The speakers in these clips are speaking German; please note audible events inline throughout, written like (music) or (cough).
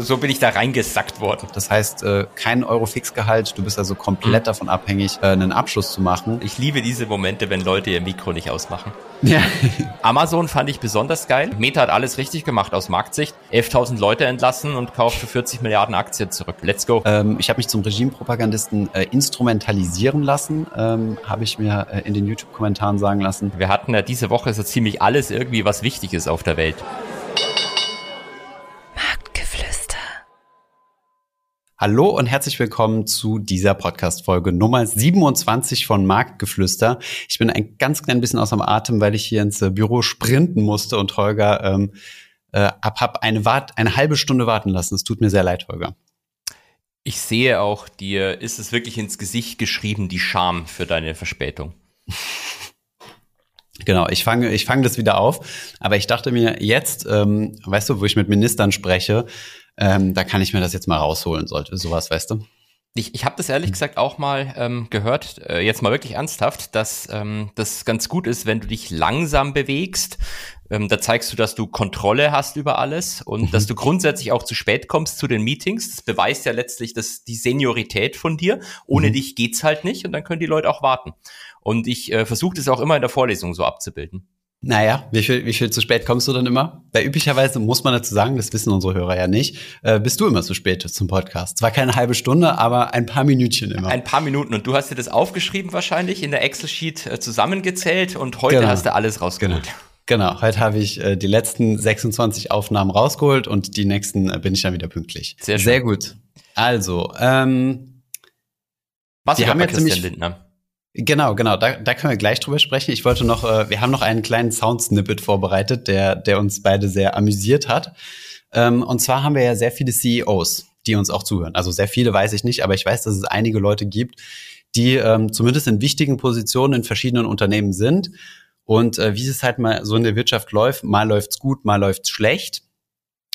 so bin ich da reingesackt worden. Das heißt, äh, kein Euro Fixgehalt, du bist also komplett mhm. davon abhängig, äh, einen Abschluss zu machen. Ich liebe diese Momente, wenn Leute ihr Mikro nicht ausmachen. Ja. (laughs) Amazon fand ich besonders geil. Meta hat alles richtig gemacht aus Marktsicht. 11.000 Leute entlassen und kauft für 40 Milliarden Aktien zurück. Let's go. Ähm, ich habe mich zum Regimepropagandisten äh, instrumentalisieren lassen, ähm, habe ich mir äh, in den YouTube-Kommentaren sagen lassen. Wir hatten ja diese Woche so ziemlich alles irgendwie, was wichtig ist auf der Welt. Hallo und herzlich willkommen zu dieser Podcast-Folge Nummer 27 von Marktgeflüster. Ich bin ein ganz klein bisschen aus dem Atem, weil ich hier ins äh, Büro sprinten musste und Holger ähm, äh, ab hab eine, Wart eine halbe Stunde warten lassen. Es tut mir sehr leid, Holger. Ich sehe auch, dir ist es wirklich ins Gesicht geschrieben, die Scham für deine Verspätung. (laughs) Genau, ich fange ich fange das wieder auf. Aber ich dachte mir jetzt, ähm, weißt du, wo ich mit Ministern spreche, ähm, da kann ich mir das jetzt mal rausholen, sollte sowas, weißt du? Ich, ich habe das ehrlich gesagt auch mal ähm, gehört, äh, jetzt mal wirklich ernsthaft, dass ähm, das ganz gut ist, wenn du dich langsam bewegst. Ähm, da zeigst du, dass du Kontrolle hast über alles und mhm. dass du grundsätzlich auch zu spät kommst zu den Meetings. Das beweist ja letztlich dass die Seniorität von dir. Ohne mhm. dich geht's halt nicht und dann können die Leute auch warten. Und ich äh, versuche das auch immer in der Vorlesung so abzubilden. Naja, wie viel, wie viel zu spät kommst du dann immer? Weil üblicherweise muss man dazu sagen, das wissen unsere Hörer ja nicht, äh, bist du immer zu spät zum Podcast. Zwar keine halbe Stunde, aber ein paar Minütchen immer. Ein paar Minuten. Und du hast dir das aufgeschrieben wahrscheinlich, in der Excel-Sheet äh, zusammengezählt und heute genau. hast du alles rausgeholt. Genau. Genau, heute habe ich äh, die letzten 26 Aufnahmen rausgeholt und die nächsten äh, bin ich dann wieder pünktlich. Sehr schön. Sehr gut. Also, ähm, was wir haben jetzt nämlich, Lindner? Genau, genau, da, da können wir gleich drüber sprechen. Ich wollte noch, äh, wir haben noch einen kleinen Soundsnippet vorbereitet, der, der uns beide sehr amüsiert hat. Ähm, und zwar haben wir ja sehr viele CEOs, die uns auch zuhören. Also sehr viele weiß ich nicht, aber ich weiß, dass es einige Leute gibt, die ähm, zumindest in wichtigen Positionen in verschiedenen Unternehmen sind. Und äh, wie es halt mal so in der Wirtschaft läuft, mal läuft's gut, mal läuft's schlecht.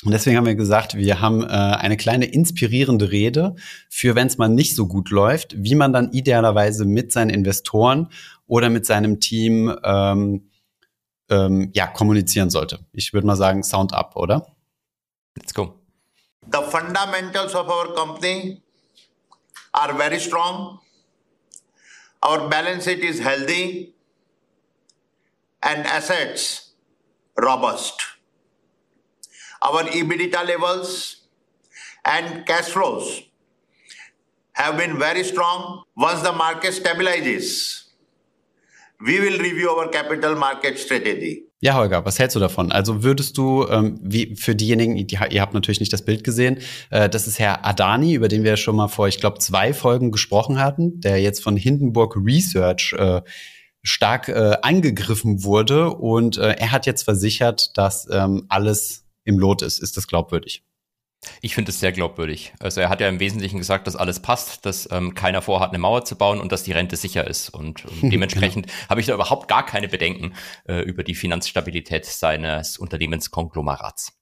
Und deswegen haben wir gesagt, wir haben äh, eine kleine inspirierende Rede für, wenn es mal nicht so gut läuft, wie man dann idealerweise mit seinen Investoren oder mit seinem Team ähm, ähm, ja, kommunizieren sollte. Ich würde mal sagen, Sound up, oder? Let's go. The fundamentals of our company are very strong. Our balance sheet is healthy and assets robust. Our EBITDA levels and cash flows have been very strong. Once the market stabilizes, we will review our capital market strategy. Ja, Holger, was hältst du davon? Also würdest du, ähm, wie für diejenigen, die, ihr habt natürlich nicht das Bild gesehen, äh, das ist Herr Adani, über den wir schon mal vor, ich glaube, zwei Folgen gesprochen hatten, der jetzt von Hindenburg Research äh, stark äh, angegriffen wurde und äh, er hat jetzt versichert, dass ähm, alles im Lot ist. Ist das glaubwürdig? Ich finde es sehr glaubwürdig. Also er hat ja im Wesentlichen gesagt, dass alles passt, dass ähm, keiner vorhat, eine Mauer zu bauen und dass die Rente sicher ist. Und, und (laughs) dementsprechend genau. habe ich da überhaupt gar keine Bedenken äh, über die Finanzstabilität seines Unternehmenskonglomerats.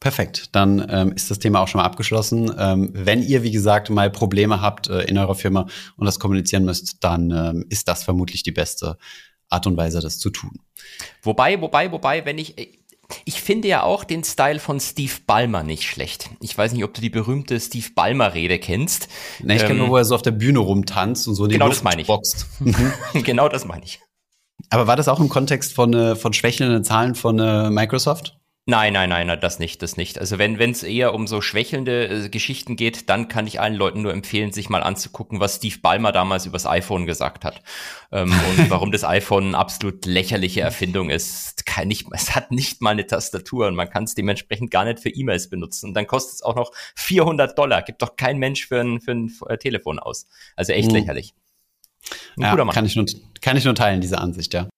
Perfekt, dann ähm, ist das Thema auch schon mal abgeschlossen. Ähm, wenn ihr, wie gesagt, mal Probleme habt äh, in eurer Firma und das kommunizieren müsst, dann ähm, ist das vermutlich die beste Art und Weise, das zu tun. Wobei, wobei, wobei, wenn ich, ich finde ja auch den Style von Steve Ballmer nicht schlecht. Ich weiß nicht, ob du die berühmte Steve Ballmer-Rede kennst. Na, ich ähm, kenne nur, wo er so auf der Bühne rumtanzt und so in die genau Luft das meine ich. boxt. (laughs) genau das meine ich. Aber war das auch im Kontext von, äh, von schwächelnden Zahlen von äh, Microsoft? Nein, nein, nein, das nicht, das nicht. Also wenn es eher um so schwächelnde äh, Geschichten geht, dann kann ich allen Leuten nur empfehlen, sich mal anzugucken, was Steve Ballmer damals übers iPhone gesagt hat ähm, und (laughs) warum das iPhone eine absolut lächerliche Erfindung ist. Kann nicht, es hat nicht mal eine Tastatur und man kann es dementsprechend gar nicht für E-Mails benutzen. Und dann kostet es auch noch 400 Dollar. Gibt doch kein Mensch für ein, für ein äh, Telefon aus. Also echt mhm. lächerlich. Ein ja, kann ich, nur, kann ich nur teilen, diese Ansicht, ja.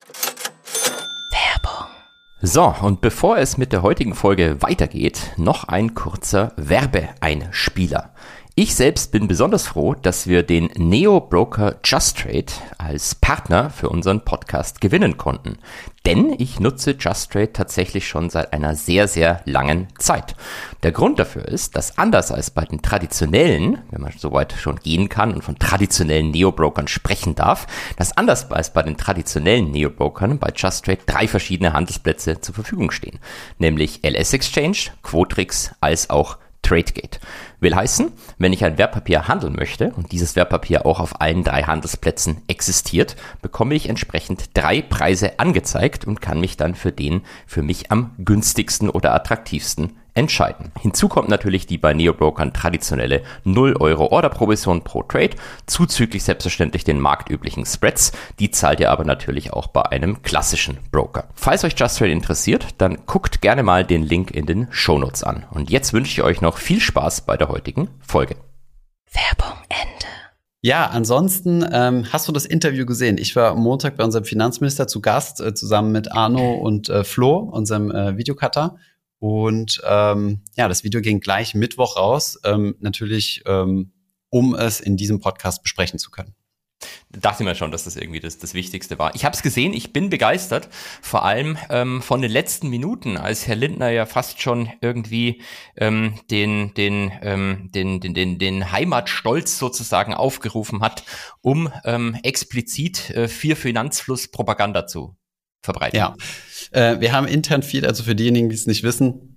So, und bevor es mit der heutigen Folge weitergeht, noch ein kurzer Werbeeinspieler. Ich selbst bin besonders froh, dass wir den Neo-Broker JustTrade als Partner für unseren Podcast gewinnen konnten. Denn ich nutze JustTrade tatsächlich schon seit einer sehr, sehr langen Zeit. Der Grund dafür ist, dass anders als bei den traditionellen, wenn man soweit schon gehen kann und von traditionellen Neo-Brokern sprechen darf, dass anders als bei den traditionellen Neo-Brokern bei JustTrade drei verschiedene Handelsplätze zur Verfügung stehen. Nämlich LS Exchange, Quotrix als auch TradeGate. Will heißen, wenn ich ein Wertpapier handeln möchte und dieses Wertpapier auch auf allen drei Handelsplätzen existiert, bekomme ich entsprechend drei Preise angezeigt und kann mich dann für den für mich am günstigsten oder attraktivsten entscheiden. Hinzu kommt natürlich die bei Neobrokern traditionelle 0 Euro Orderprovision pro Trade, zuzüglich selbstverständlich den marktüblichen Spreads. Die zahlt ihr aber natürlich auch bei einem klassischen Broker. Falls euch Just Trade interessiert, dann guckt gerne mal den Link in den Shownotes an. Und jetzt wünsche ich euch noch viel Spaß bei der heutigen Folge. Werbung Ende. Ja, ansonsten ähm, hast du das Interview gesehen. Ich war Montag bei unserem Finanzminister zu Gast, äh, zusammen mit Arno und äh, Flo, unserem äh, Videocutter. Und ähm, ja, das Video ging gleich Mittwoch raus, ähm, natürlich, ähm, um es in diesem Podcast besprechen zu können. Dachte mir schon, dass das irgendwie das, das Wichtigste war. Ich habe es gesehen, ich bin begeistert, vor allem ähm, von den letzten Minuten, als Herr Lindner ja fast schon irgendwie ähm, den, den, ähm, den, den, den, den Heimatstolz sozusagen aufgerufen hat, um ähm, explizit äh, für Finanzfluss Propaganda zu verbreiten. Ja, äh, wir haben intern viel, also für diejenigen, die es nicht wissen,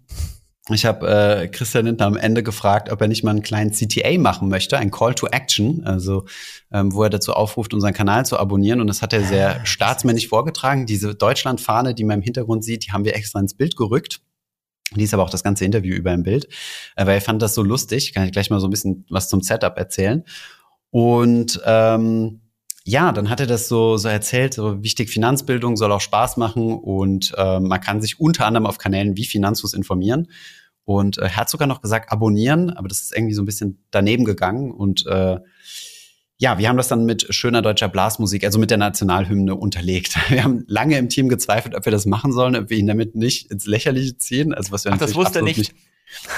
ich habe äh, Christian Lindner am Ende gefragt, ob er nicht mal einen kleinen CTA machen möchte, ein Call to Action, also ähm, wo er dazu aufruft, unseren Kanal zu abonnieren. Und das hat er sehr ah, staatsmännisch vorgetragen. Diese Deutschlandfahne, die man im Hintergrund sieht, die haben wir extra ins Bild gerückt. Die ist aber auch das ganze Interview über im Bild, äh, weil er fand das so lustig. Kann ich gleich mal so ein bisschen was zum Setup erzählen. Und ähm, ja, dann hat er das so, so erzählt, so wichtig, Finanzbildung soll auch Spaß machen und äh, man kann sich unter anderem auf Kanälen wie Finanzfluss informieren. Und äh, er hat sogar noch gesagt, abonnieren, aber das ist irgendwie so ein bisschen daneben gegangen. Und äh, ja, wir haben das dann mit schöner deutscher Blasmusik, also mit der Nationalhymne unterlegt. (laughs) Wir haben lange im Team gezweifelt, ob wir das machen sollen, ob wir ihn damit nicht ins Lächerliche ziehen. Also was wir Ach, das wusste er nicht. nicht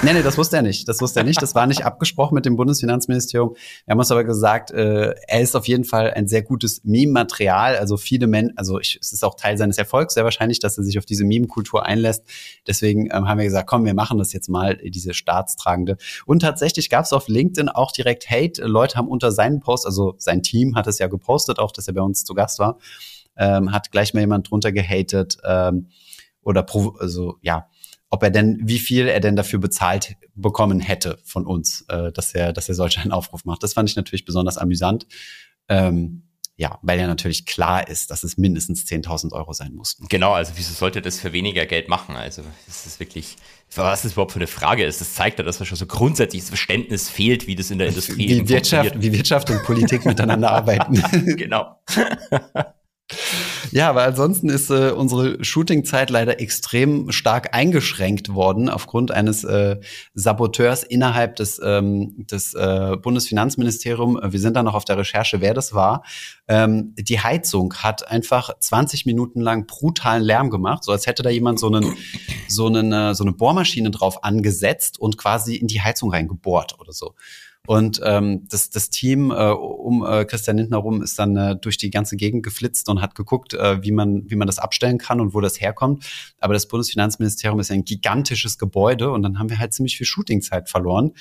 Nee, nee, das wusste er nicht. Das wusste er nicht. Das war nicht (laughs) abgesprochen mit dem Bundesfinanzministerium. Wir haben uns aber gesagt, äh, er ist auf jeden Fall ein sehr gutes Meme-Material. Also viele Menschen, also ich, es ist auch Teil seines Erfolgs sehr wahrscheinlich, dass er sich auf diese Meme-Kultur einlässt. Deswegen ähm, haben wir gesagt, komm, wir machen das jetzt mal, diese staatstragende. Und tatsächlich gab es auf LinkedIn auch direkt Hate. Leute haben unter seinen Post, also sein Team hat es ja gepostet, auch dass er bei uns zu Gast war, ähm, hat gleich mal jemand drunter gehatet ähm, oder also ja ob er denn, wie viel er denn dafür bezahlt bekommen hätte von uns, äh, dass er, dass er solch einen Aufruf macht. Das fand ich natürlich besonders amüsant. Ähm, ja, weil ja natürlich klar ist, dass es mindestens 10.000 Euro sein muss. Genau, also wieso sollte das für weniger Geld machen? Also das ist wirklich, was das überhaupt für eine Frage ist. Das zeigt ja, dass da schon so grundsätzliches Verständnis fehlt, wie das in der Industrie wie Wirtschaft, wie Wirtschaft und Politik miteinander (laughs) arbeiten. genau. (laughs) Ja, aber ansonsten ist äh, unsere Shootingzeit leider extrem stark eingeschränkt worden aufgrund eines äh, Saboteurs innerhalb des, ähm, des äh, Bundesfinanzministeriums. Wir sind da noch auf der Recherche, wer das war. Ähm, die Heizung hat einfach 20 Minuten lang brutalen Lärm gemacht, so als hätte da jemand so, einen, so, einen, äh, so eine Bohrmaschine drauf angesetzt und quasi in die Heizung reingebohrt oder so. Und ähm, das, das Team äh, um äh, Christian Lindner rum ist dann äh, durch die ganze Gegend geflitzt und hat geguckt, äh, wie, man, wie man das abstellen kann und wo das herkommt. Aber das Bundesfinanzministerium ist ein gigantisches Gebäude und dann haben wir halt ziemlich viel Shootingzeit verloren.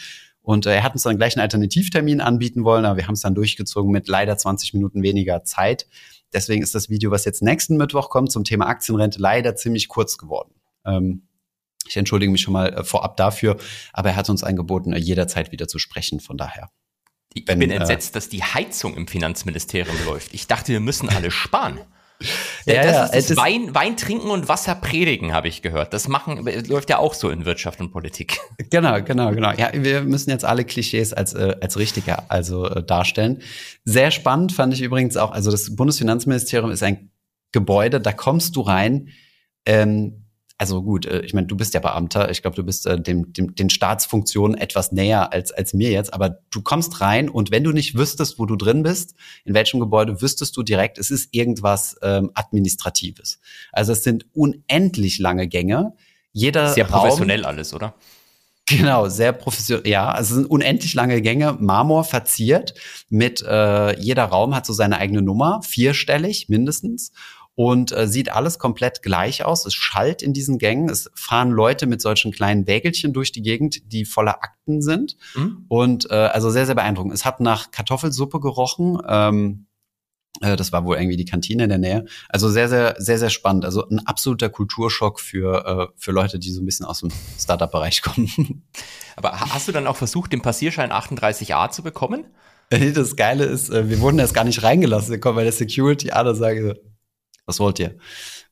Und äh, er hat uns dann gleich einen Alternativtermin anbieten wollen, aber wir haben es dann durchgezogen mit leider 20 Minuten weniger Zeit. Deswegen ist das Video, was jetzt nächsten Mittwoch kommt zum Thema Aktienrente, leider ziemlich kurz geworden. Ähm, ich entschuldige mich schon mal äh, vorab dafür, aber er hat uns angeboten, äh, jederzeit wieder zu sprechen. Von daher. Ich Wenn, bin äh, entsetzt, äh, dass die Heizung im Finanzministerium läuft. Ich dachte, wir müssen alle sparen. (laughs) Ja, das ja, ist das Wein, Wein trinken und Wasser predigen, habe ich gehört. Das machen läuft ja auch so in Wirtschaft und Politik. (laughs) Genau, genau, genau. Ja, wir müssen jetzt alle Klischees als äh, als richtiger also äh, darstellen. Sehr spannend fand ich übrigens auch. Also das Bundesfinanzministerium ist ein Gebäude, da kommst du rein. Ähm, also gut, äh, ich meine, du bist ja Beamter, ich glaube, du bist äh, dem, dem, den Staatsfunktionen etwas näher als, als mir jetzt, aber du kommst rein und wenn du nicht wüsstest, wo du drin bist, in welchem Gebäude, wüsstest du direkt, es ist irgendwas ähm, Administratives. Also es sind unendlich lange Gänge. Jeder Sehr professionell Raum, alles, oder? Genau, sehr professionell. Ja, also es sind unendlich lange Gänge, Marmor verziert. Mit äh, jeder Raum hat so seine eigene Nummer, vierstellig mindestens und äh, sieht alles komplett gleich aus. Es schallt in diesen Gängen. Es fahren Leute mit solchen kleinen Wägelchen durch die Gegend, die voller Akten sind. Mhm. Und äh, also sehr, sehr beeindruckend. Es hat nach Kartoffelsuppe gerochen. Ähm, Äh, das war wohl irgendwie die Kantine in der Nähe. Also sehr, sehr, sehr, sehr spannend. Also ein absoluter Kulturschock für, äh, für Leute, die so ein bisschen aus dem Startup-Bereich kommen. (laughs) Aber hast du dann auch versucht, den Passierschein 38a zu bekommen? (laughs) Das Geile ist, äh, wir wurden erst gar nicht reingelassen. Wir kommen bei der Security an und sagen, was wollt ihr?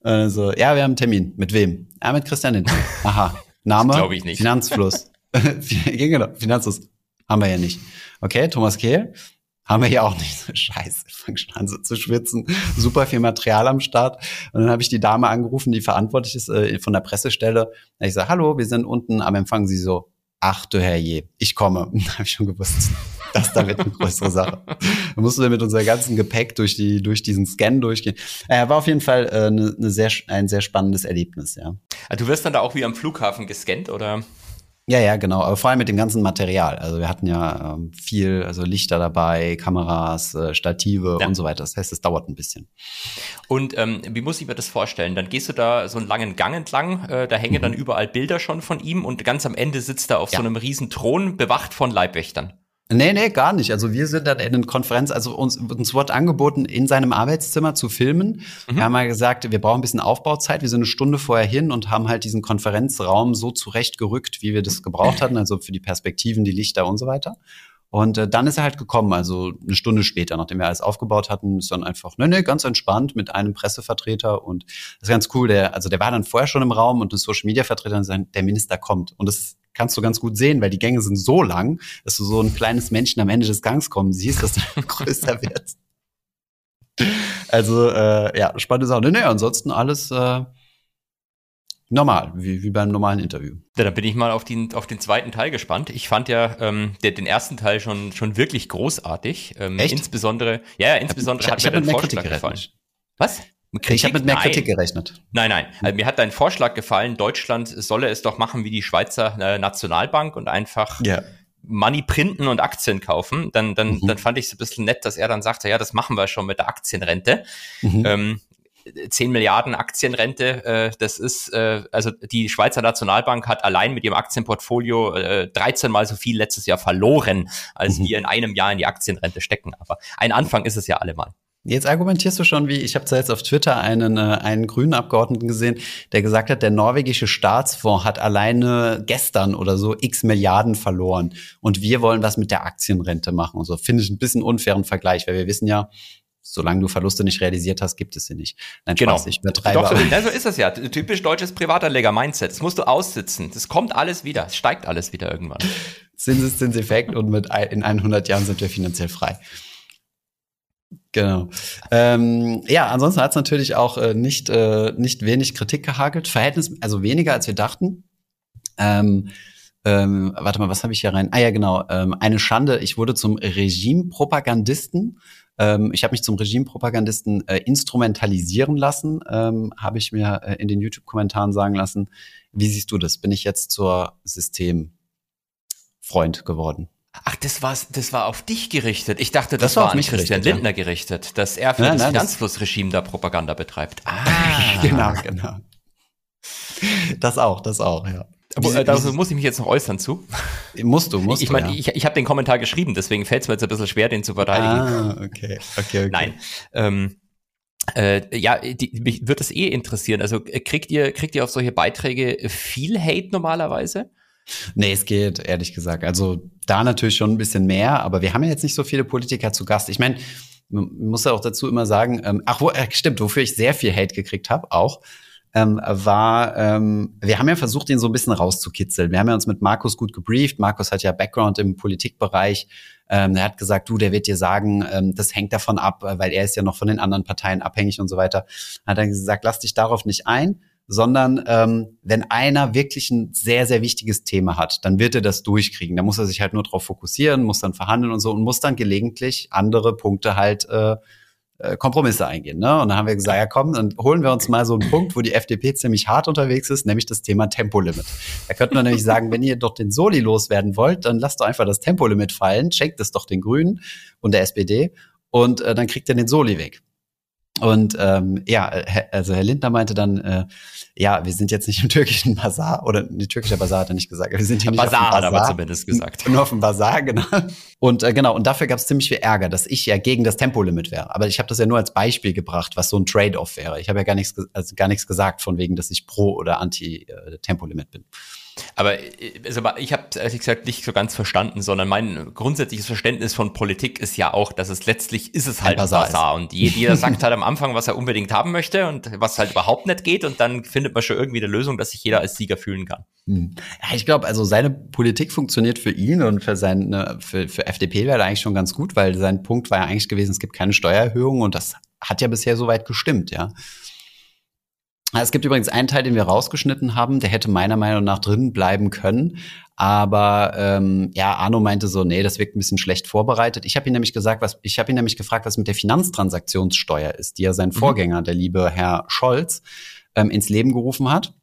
Also, ja, wir haben einen Termin. Mit wem? Ja, mit Christian Lindner. Aha. Name? Glaube ich nicht. Finanzfluss. (laughs) genau, Finanzfluss. Haben wir ja nicht. Okay, Thomas Kehl. Haben wir ja auch nicht. (laughs) Scheiße, ich fange schon an so zu schwitzen. Super viel Material am Start. Und dann habe ich die Dame angerufen, die verantwortlich ist äh, von der Pressestelle. Und ich sage, hallo, wir sind unten am Empfang. Sie so, ach du Herrje, ich komme. (laughs) Habe ich schon gewusst, das da wird eine größere Sache. Da mussten wir mit unserem ganzen Gepäck durch, die, durch diesen Scan durchgehen. Äh, war auf jeden Fall äh, ne, ne sehr, ein sehr spannendes Erlebnis, ja. Also du wirst dann da auch wie am Flughafen gescannt, oder? Ja, ja, genau. Aber vor allem mit dem ganzen Material. Also wir hatten ja ähm, viel, also Lichter dabei, Kameras, äh, Stative ja. und so weiter. Das heißt, es dauert ein bisschen. Und ähm, wie muss ich mir das vorstellen? Dann gehst du da so einen langen Gang entlang, äh, da hängen mhm. dann überall Bilder schon von ihm und ganz am Ende sitzt er auf ja. so einem riesen Thron, bewacht von Leibwächtern. Nee, nee, gar nicht. Also wir sind dann in einer Konferenz, also uns, uns wurde angeboten, in seinem Arbeitszimmer zu filmen. Mhm. Wir haben mal gesagt, wir brauchen ein bisschen Aufbauzeit. Wir sind eine Stunde vorher hin und haben halt diesen Konferenzraum so zurechtgerückt, wie wir das gebraucht hatten, also für die Perspektiven, die Lichter und so weiter. Und äh, dann ist er halt gekommen, also eine Stunde später, nachdem wir alles aufgebaut hatten, ist dann einfach, ne, ne, ganz entspannt mit einem Pressevertreter und das ist ganz cool. Der, also der war dann vorher schon im Raum und ein Social Media Vertreter und sagt, der Minister kommt. Und das kannst du ganz gut sehen, weil die Gänge sind so lang, dass du so ein kleines Männchen am Ende des Gangs kommen siehst, dass du (laughs) größer wird. Also, äh, ja, spannende Sache. Nee, nee, ansonsten alles äh, normal, wie, wie beim normalen Interview. Ja, dann bin ich mal auf den, auf den zweiten Teil gespannt. Ich fand ja ähm, der, den ersten Teil schon, schon wirklich großartig. Ähm, Echt? Insbesondere, ja, ja insbesondere ich, hat ich mir der Vorschlag gefallen. Was? Kritik? Ich habe mit mehr nein. Kritik gerechnet. Nein, nein. Also mir hat dein Vorschlag gefallen, Deutschland solle es doch machen wie die Schweizer äh, Nationalbank und einfach ja. Money printen und Aktien kaufen. Dann, dann, mhm. dann fand ich es ein bisschen nett, dass er dann sagte, ja, das machen wir schon mit der Aktienrente. Mhm. Ähm, 10 Milliarden Aktienrente, äh, das ist, äh, also die Schweizer Nationalbank hat allein mit ihrem Aktienportfolio äh, 13 mal so viel letztes Jahr verloren, als mhm. wir in einem Jahr in die Aktienrente stecken. Aber ein Anfang ist es ja allemal. Jetzt argumentierst du schon wie, ich habe jetzt auf Twitter einen, äh, einen grünen Abgeordneten gesehen, der gesagt hat, der norwegische Staatsfonds hat alleine gestern oder so x Milliarden verloren und wir wollen was mit der Aktienrente machen und so. Finde ich ein bisschen unfairen Vergleich, weil wir wissen ja, solange du Verluste nicht realisiert hast, gibt es sie nicht. Nein, genau. Spaß, ich übertreibe. Doch, so, ja, so ist es ja. Typisch deutsches Privatanleger-Mindset. Das musst du aussitzen. Das kommt alles wieder. Es steigt alles wieder irgendwann. Zinseszinseffekt und mit in 100 Jahren sind wir finanziell frei. Genau. Ähm, ja, ansonsten hat es natürlich auch äh, nicht, äh, nicht wenig Kritik gehagelt. Verhältnis, also weniger als wir dachten. Ähm, ähm, warte mal, was habe ich hier rein? Ah ja, genau. Ähm, eine Schande. Ich wurde zum Regimepropagandisten. Ähm, ich habe mich zum Regimepropagandisten äh, instrumentalisieren lassen, ähm, habe ich mir äh, in den YouTube-Kommentaren sagen lassen. Wie siehst du das? Bin ich jetzt zur Systemfreund geworden? Ach, das war, das war auf dich gerichtet. Ich dachte, das, das war, war an Christian gerichtet, Lindner ja. gerichtet, dass er für nein, das Finanzflussregime da Propaganda betreibt. (laughs) Ah, genau, genau. Das auch, das auch, ja. Äh, darauf muss ich mich jetzt noch äußern zu. Musst du, musst ich, ich mein, du. Ja. Ich, ich habe den Kommentar geschrieben, deswegen fällt es mir jetzt ein bisschen schwer, den zu verteidigen. Ah, okay, okay, okay. Nein. Ähm, äh, ja, die, mich wird das eh interessieren. Also äh, kriegt ihr, kriegt ihr auf solche Beiträge viel Hate normalerweise? Nee, es geht, ehrlich gesagt. Also da natürlich schon ein bisschen mehr, aber wir haben ja jetzt nicht so viele Politiker zu Gast. Ich meine, man muss ja auch dazu immer sagen, ähm, ach, wo, äh, stimmt, wofür ich sehr viel Hate gekriegt habe, auch, ähm, war, ähm, wir haben ja versucht, ihn so ein bisschen rauszukitzeln. Wir haben ja uns mit Markus gut gebrieft. Markus hat ja Background im Politikbereich. Ähm, er hat gesagt, du, der wird dir sagen, ähm, das hängt davon ab, weil er ist ja noch von den anderen Parteien abhängig und so weiter. Hat dann gesagt, lass dich darauf nicht ein sondern ähm, wenn einer wirklich ein sehr, sehr wichtiges Thema hat, dann wird er das durchkriegen. Da muss er sich halt nur darauf fokussieren, muss dann verhandeln und so und muss dann gelegentlich andere Punkte halt äh, äh, Kompromisse eingehen. Ne? Und dann haben wir gesagt, ja komm, dann holen wir uns mal so einen Punkt, wo die FDP ziemlich hart unterwegs ist, nämlich das Thema Tempolimit. Da könnte man nämlich sagen, wenn ihr doch den Soli loswerden wollt, dann lasst doch einfach das Tempolimit fallen, schenkt es doch den Grünen und der SPD und äh, dann kriegt ihr den Soli weg. Und ähm, ja, also Herr Lindner meinte dann, äh, ja, wir sind jetzt nicht im türkischen Bazar, oder die türkische Bazar hat er nicht gesagt, wir sind hier nicht Bazar, auf dem Bazar. hat er aber zumindest gesagt. Nur auf dem Bazar, genau. Und äh, genau, und dafür gab es ziemlich viel Ärger, dass ich ja gegen das Tempolimit wäre. Aber ich habe das ja nur als Beispiel gebracht, was so ein Trade-off wäre. Ich habe ja gar nichts, also gar nichts gesagt von wegen, dass ich pro oder anti äh, Tempolimit bin. Aber also ich habe ehrlich gesagt nicht so ganz verstanden, sondern mein grundsätzliches Verständnis von Politik ist ja auch, dass es letztlich ist es halt ein Bazar. Bazar. Und jeder sagt halt am Anfang, was er unbedingt haben möchte und was halt überhaupt nicht geht. Und dann findet man schon irgendwie eine Lösung, dass sich jeder als Sieger fühlen kann. Hm. Ja, ich glaube, also seine Politik funktioniert für ihn und für seine, für, für FDP wäre eigentlich schon ganz gut, weil sein Punkt war ja eigentlich gewesen, es gibt keine Steuererhöhung und das hat ja bisher soweit gestimmt, ja. Es gibt übrigens einen Teil, den wir rausgeschnitten haben, der hätte meiner Meinung nach drin bleiben können. Aber ähm, ja, Arno meinte so, nee, das wirkt ein bisschen schlecht vorbereitet. Ich habe ihn nämlich gesagt, was ich habe ihn nämlich gefragt, was mit der Finanztransaktionssteuer ist, die ja sein mhm. Vorgänger, der liebe Herr Scholz, ähm, ins Leben gerufen hat.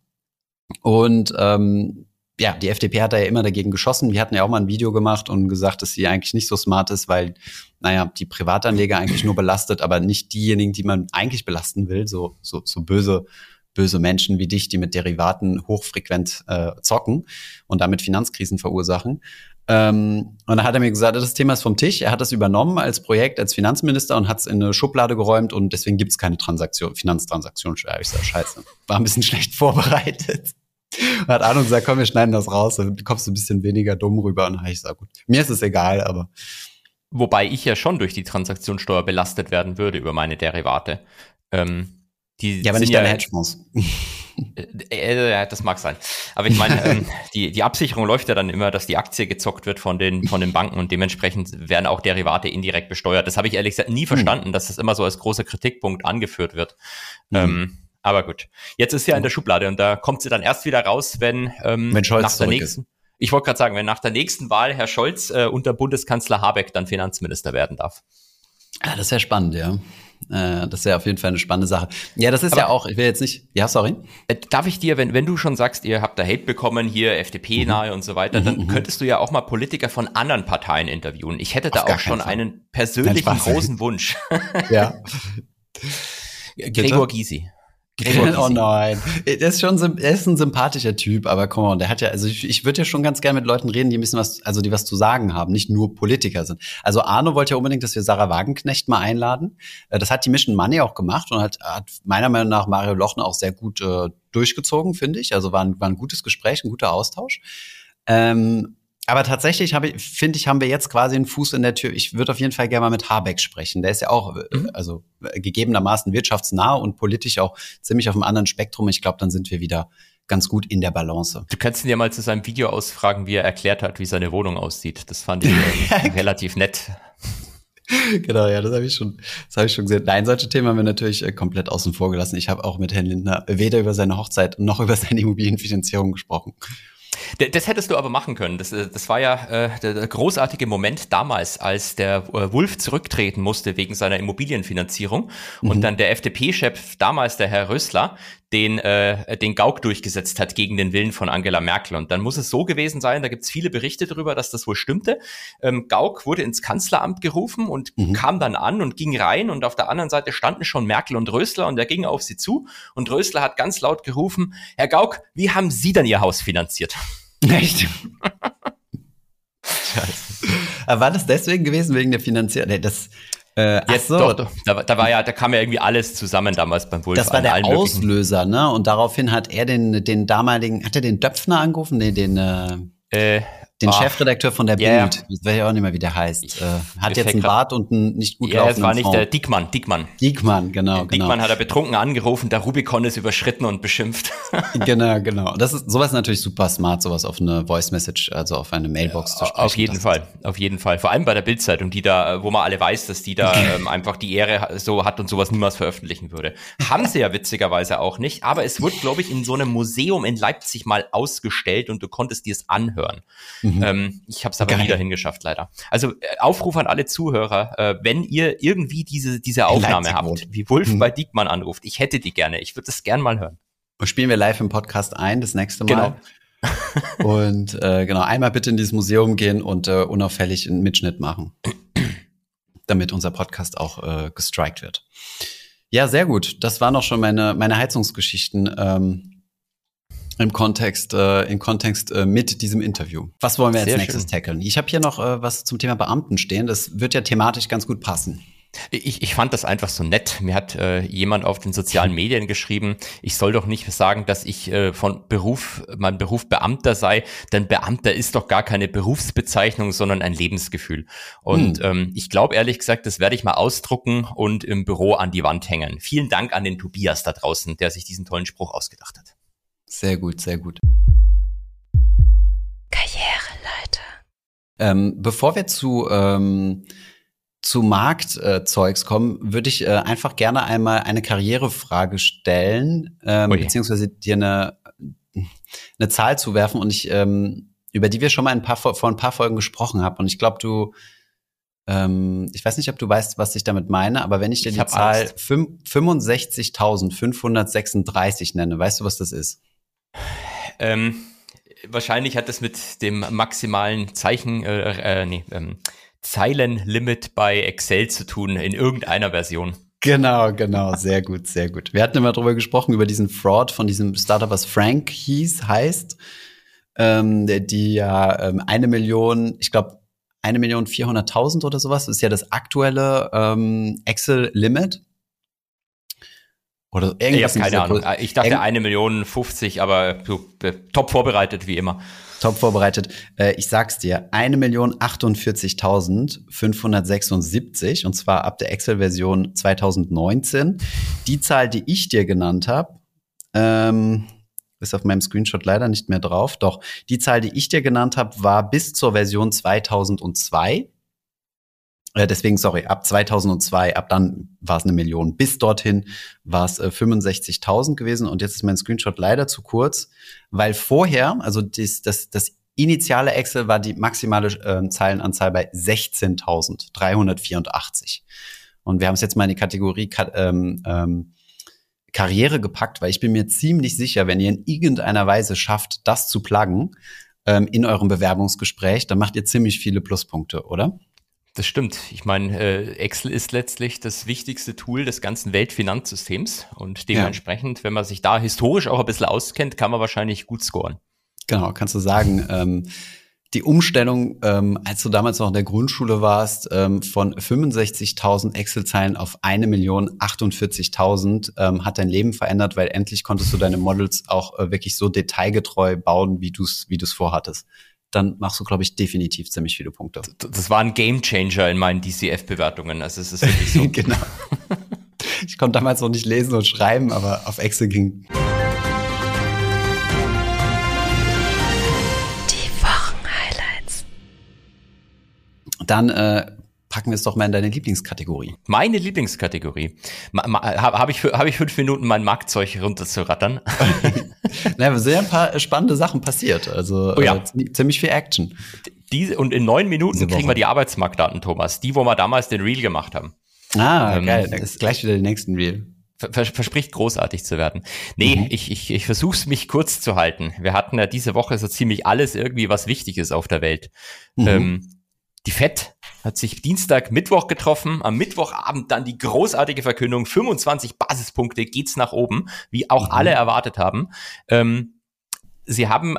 Und ähm, ja, die FDP hat da ja immer dagegen geschossen. Wir hatten ja auch mal ein Video gemacht und gesagt, dass sie eigentlich nicht so smart ist, weil, naja, die Privatanleger eigentlich nur belastet, aber nicht diejenigen, die man eigentlich belasten will, so, so, so böse böse Menschen wie dich, die mit Derivaten hochfrequent äh, zocken und damit Finanzkrisen verursachen. Ähm, und dann hat er mir gesagt, das Thema ist vom Tisch. Er hat das übernommen als Projekt, als Finanzminister und hat es in eine Schublade geräumt und deswegen gibt es keine Transaktion, Finanztransaktionssteuer. Ich sage, scheiße, war ein bisschen schlecht (laughs) vorbereitet. Und hat Ahnung gesagt, komm, wir schneiden das raus, dann kommst du ein bisschen weniger dumm rüber. Und ich gesagt, gut, mir ist es egal, aber. Wobei ich ja schon durch die Transaktionssteuer belastet werden würde über meine Derivate. Ähm, die ja, aber nicht deine Hedgefonds. (laughs) Äh, äh, das mag sein. Aber ich meine, ähm, (laughs) die, die Absicherung läuft ja dann immer, dass die Aktie gezockt wird von den, von den Banken und dementsprechend werden auch Derivate indirekt besteuert. Das habe ich ehrlich gesagt nie hm. verstanden, dass das immer so als großer Kritikpunkt angeführt wird. Mhm. Ähm, aber gut. Jetzt ist sie ja in der Schublade und da kommt sie dann erst wieder raus, wenn, ähm, wenn Scholz nach der nächsten. Ist. Ich wollte gerade sagen, wenn nach der nächsten Wahl Herr Scholz äh, unter Bundeskanzler Habeck dann Finanzminister werden darf. Ja, das ist ja spannend, ja. Äh, das ist ja auf jeden Fall eine spannende Sache. Ja, das ist Aber ja auch, ich will jetzt nicht, ja, sorry. Äh, darf ich dir, wenn, wenn du schon sagst, ihr habt da Hate bekommen, hier FDP mhm. nahe und so weiter, dann mhm, könntest du ja auch mal Politiker von anderen Parteien interviewen. Ich hätte da auch schon Fall. einen persönlichen großen Wunsch. Ja. (laughs) Gregor Gysi. Oh nein. Der ist schon, er ist ein sympathischer Typ, aber komm on, der hat ja, also ich, ich würde ja schon ganz gerne mit Leuten reden, die ein bisschen was, also die was zu sagen haben, nicht nur Politiker sind. Also Arno wollte ja unbedingt, dass wir Sarah Wagenknecht mal einladen. Äh, das hat die Mission Money auch gemacht und hat, hat meiner Meinung nach Mario Lochner auch sehr gut äh, durchgezogen, finde ich. Also war ein, war ein gutes Gespräch, ein guter Austausch. Ähm, aber tatsächlich habe ich, finde ich, haben wir jetzt quasi einen Fuß in der Tür. Ich würde auf jeden Fall gerne mal mit Habeck sprechen. Der ist ja auch, äh, mhm. also äh, gegebenermaßen wirtschaftsnah und politisch auch ziemlich auf einem anderen Spektrum. Ich glaube, dann sind wir wieder ganz gut in der Balance. Du kannst ihn ja mal zu seinem Video ausfragen, wie er erklärt hat, wie seine Wohnung aussieht. Das fand ich (laughs) äh, relativ nett. Genau, ja, das habe ich schon, das habe ich schon gesehen. Nein, solche Themen haben wir natürlich äh, komplett außen vor gelassen. Ich habe auch mit Herrn Lindner weder über seine Hochzeit noch über seine Immobilienfinanzierung gesprochen. Das hättest du aber machen können. Das, äh, das war ja äh, der, großartige Moment damals, als der äh, Wulff zurücktreten musste wegen seiner Immobilienfinanzierung mhm. und dann der FDP-Chef damals, der Herr Rössler, den, äh, den Gauck durchgesetzt hat gegen den Willen von Angela Merkel. Und dann muss es so gewesen sein, da gibt es viele Berichte darüber, dass das wohl stimmte. Ähm, Gauck wurde ins Kanzleramt gerufen und mhm. kam dann an und ging rein und auf der anderen Seite standen schon Merkel und Rösler und er ging auf sie zu und Rösler hat ganz laut gerufen, Herr Gauck, wie haben Sie denn Ihr Haus finanziert? (laughs) Echt? (laughs) Scheiße. War das deswegen gewesen, wegen der Finanzierung? Nee, das, äh, Jetzt so. doch, doch. Da, da, war ja, da kam ja irgendwie alles zusammen damals beim Wolf. Das war der Auslöser, ne? Und daraufhin hat er den, den damaligen, hat er den Döpfner angerufen? Nee, den, äh, äh den Ach, Chefredakteur von der Bild, ich weiß ja auch nicht mehr, wie der heißt, äh, hat jetzt einen Bart und einen nicht gut ja, laufenden Ja, es war nicht der Diekmann, Diekmann. Diekmann, genau, genau. Diekmann hat er betrunken angerufen, der Rubikon ist überschritten und beschimpft. (laughs) genau, genau. Das ist sowas ist natürlich super smart, sowas auf eine Voice Message, also auf eine Mailbox ja, zu sprechen. Auf jeden Fall, auf jeden Fall. Vor allem bei der Bildzeitung, die da, wo man alle weiß, dass die da (laughs) ähm, einfach die Ehre so hat und sowas niemals veröffentlichen würde. Haben sie ja witzigerweise auch nicht, aber es wurde, glaube ich, in so einem Museum in Leipzig mal ausgestellt und du konntest dir es anhören. Mhm. Ähm, ich habe es aber Geil. nie dahin geschafft, leider. Also äh, Aufruf an alle Zuhörer, äh, wenn ihr irgendwie diese, diese Aufnahme habt, wohnt. wie Wolf mhm. bei Diekmann anruft, ich hätte die gerne. Ich würde das gern mal hören. Und spielen wir live im Podcast ein, das nächste Mal. Genau. (laughs) und äh, genau, einmal bitte in dieses Museum gehen und äh, unauffällig einen Mitschnitt machen. damit unser Podcast auch äh, gestrikt wird. Ja, sehr gut. Das waren auch schon meine, meine Heizungsgeschichten ähm, im Kontext, äh, im Kontext äh, mit diesem Interview. Was wollen wir als Sehr nächstes schön. tackeln? Ich habe hier noch äh, was zum Thema Beamten stehen. Das wird ja thematisch ganz gut passen. Ich, ich fand das einfach so nett. Mir hat äh, jemand auf den sozialen (laughs) Medien geschrieben, ich soll doch nicht sagen, dass ich äh, von Beruf, mein Beruf Beamter sei, denn Beamter ist doch gar keine Berufsbezeichnung, sondern ein Lebensgefühl. Und ähm, ich glaube ehrlich gesagt, das werde ich mal ausdrucken und im Büro an die Wand hängen. Vielen Dank an den Tobias da draußen, der sich diesen tollen Spruch ausgedacht hat. Sehr gut, sehr gut. Karriereleiter. Ähm, bevor wir zu, ähm, zu Marktzeugs kommen, würde ich äh, einfach gerne einmal eine Karrierefrage stellen, ähm, Ui. beziehungsweise dir eine, eine Zahl zuwerfen und ich, ähm, über die wir schon mal ein paar, vor ein paar Folgen gesprochen haben. Und ich glaube, du, ähm, ich weiß nicht, ob du weißt, was ich damit meine, aber wenn ich dir Ich die Zahl Angst. fünf- 65.536 nenne, weißt du, was das ist? Ähm, wahrscheinlich hat das mit dem maximalen Zeichen, äh, äh, nee, ähm, Zeilenlimit bei Excel zu tun in irgendeiner Version. Genau, genau, sehr gut, sehr gut. Wir hatten immer drüber gesprochen, über diesen Fraud von diesem Startup, was Frank hieß, heißt, ähm, die ja ähm, eine Million, ich glaube, eine Million vierhunderttausend oder sowas, ist ja das aktuelle ähm, Excel-Limit. Oder irgendwas Ich habe in keine Ahnung. Größe. Ich dachte Irgend- eine Million 50, aber äh, top vorbereitet wie immer. Top vorbereitet. Äh, ich sag's dir, eine Million 48.576 und zwar ab der Excel-Version 2019. Die Zahl, die ich dir genannt habe, ähm, ist auf meinem Screenshot leider nicht mehr drauf. Doch, die Zahl, die ich dir genannt habe, war bis zur Version 2002. Äh, deswegen, sorry, ab 2002, ab dann war es eine Million. Bis dorthin war es äh, 65.000 gewesen. Und jetzt ist mein Screenshot leider zu kurz, weil vorher, also das, das, das initiale Excel war die maximale äh, Zeilenanzahl bei 16.384. Und wir haben es jetzt mal in die Kategorie Ka ähm, ähm, Karriere gepackt, weil ich bin mir ziemlich sicher, wenn ihr in irgendeiner Weise schafft, das zu pluggen ähm, in eurem Bewerbungsgespräch, dann macht ihr ziemlich viele Pluspunkte, oder? Das stimmt. Ich meine, äh, Excel ist letztlich das wichtigste Tool des ganzen Weltfinanzsystems und dementsprechend, wenn man sich da historisch auch ein bisschen auskennt, kann man wahrscheinlich gut scoren. Genau, kannst du sagen, ähm, die Umstellung, ähm, als du damals noch in der Grundschule warst, ähm, von 65.000 Excel-Zeilen auf eine Million 48.000 ähm, hat dein Leben verändert, weil endlich konntest du deine Models auch äh, wirklich so detailgetreu bauen, wie du es wie du's vorhattest. Dann machst du, glaube ich, definitiv ziemlich viele Punkte. Das war ein Gamechanger in meinen DCF-Bewertungen. Also es ist wirklich so. (laughs) genau. Ich konnte damals noch nicht lesen und schreiben, aber auf Excel ging. Die Wochenhighlights. Dann äh, packen wir es doch mal in deine Lieblingskategorie. Meine Lieblingskategorie. Habe hab ich, hab ich fünf Minuten mein Marktzeug runterzurattern? Naja, es sind ja ein paar spannende Sachen passiert. Also Oh ja. äh, zie- ziemlich viel Action. Die, und in neun Minuten Diese kriegen wir die Arbeitsmarktdaten, Thomas. Die, wo wir damals den Reel gemacht haben. Ah, Ähm, geil. Das ist gleich wieder den nächsten Reel. Ver vers- verspricht großartig zu werden. Nee, Mhm. ich, ich, ich versuche es mich kurz zu halten. Wir hatten ja diese Woche so ziemlich alles irgendwie, was wichtig ist auf der Welt. Mhm. Ähm, die FED hat sich Dienstag, Mittwoch getroffen. Am Mittwochabend dann die großartige Verkündung, 25 Basispunkte geht's nach oben, wie auch Mhm. alle erwartet haben. Ähm, sie haben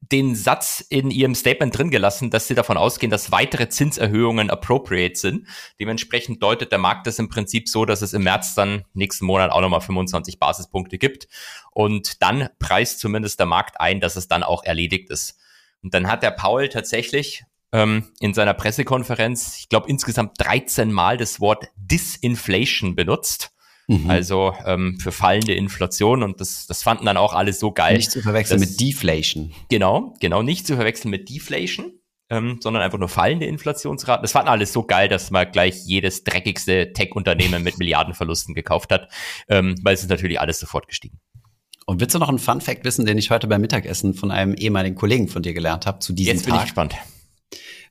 den Satz in ihrem Statement drin gelassen, dass sie davon ausgehen, dass weitere Zinserhöhungen appropriate sind. Dementsprechend deutet der Markt das im Prinzip so, dass es im März dann nächsten Monat auch nochmal 25 Basispunkte gibt. Und dann preist zumindest der Markt ein, dass es dann auch erledigt ist. Und dann hat der Paul tatsächlich ähm, in seiner Pressekonferenz, ich glaube insgesamt 13 Mal das Wort Disinflation benutzt. Mhm. Also ähm, für fallende Inflation und das, das fanden dann auch alle so geil. Nicht zu verwechseln das- mit Deflation. Genau, genau, nicht zu verwechseln mit Deflation, ähm, sondern einfach nur fallende Inflationsraten. Das fanden alle so geil, dass man gleich jedes dreckigste Tech-Unternehmen mit Milliardenverlusten gekauft hat, ähm, weil es ist natürlich alles sofort gestiegen. Und willst du noch einen Fun-Fact wissen, den ich heute beim Mittagessen von einem ehemaligen Kollegen von dir gelernt habe zu diesem Jetzt bin ich Tag? gespannt.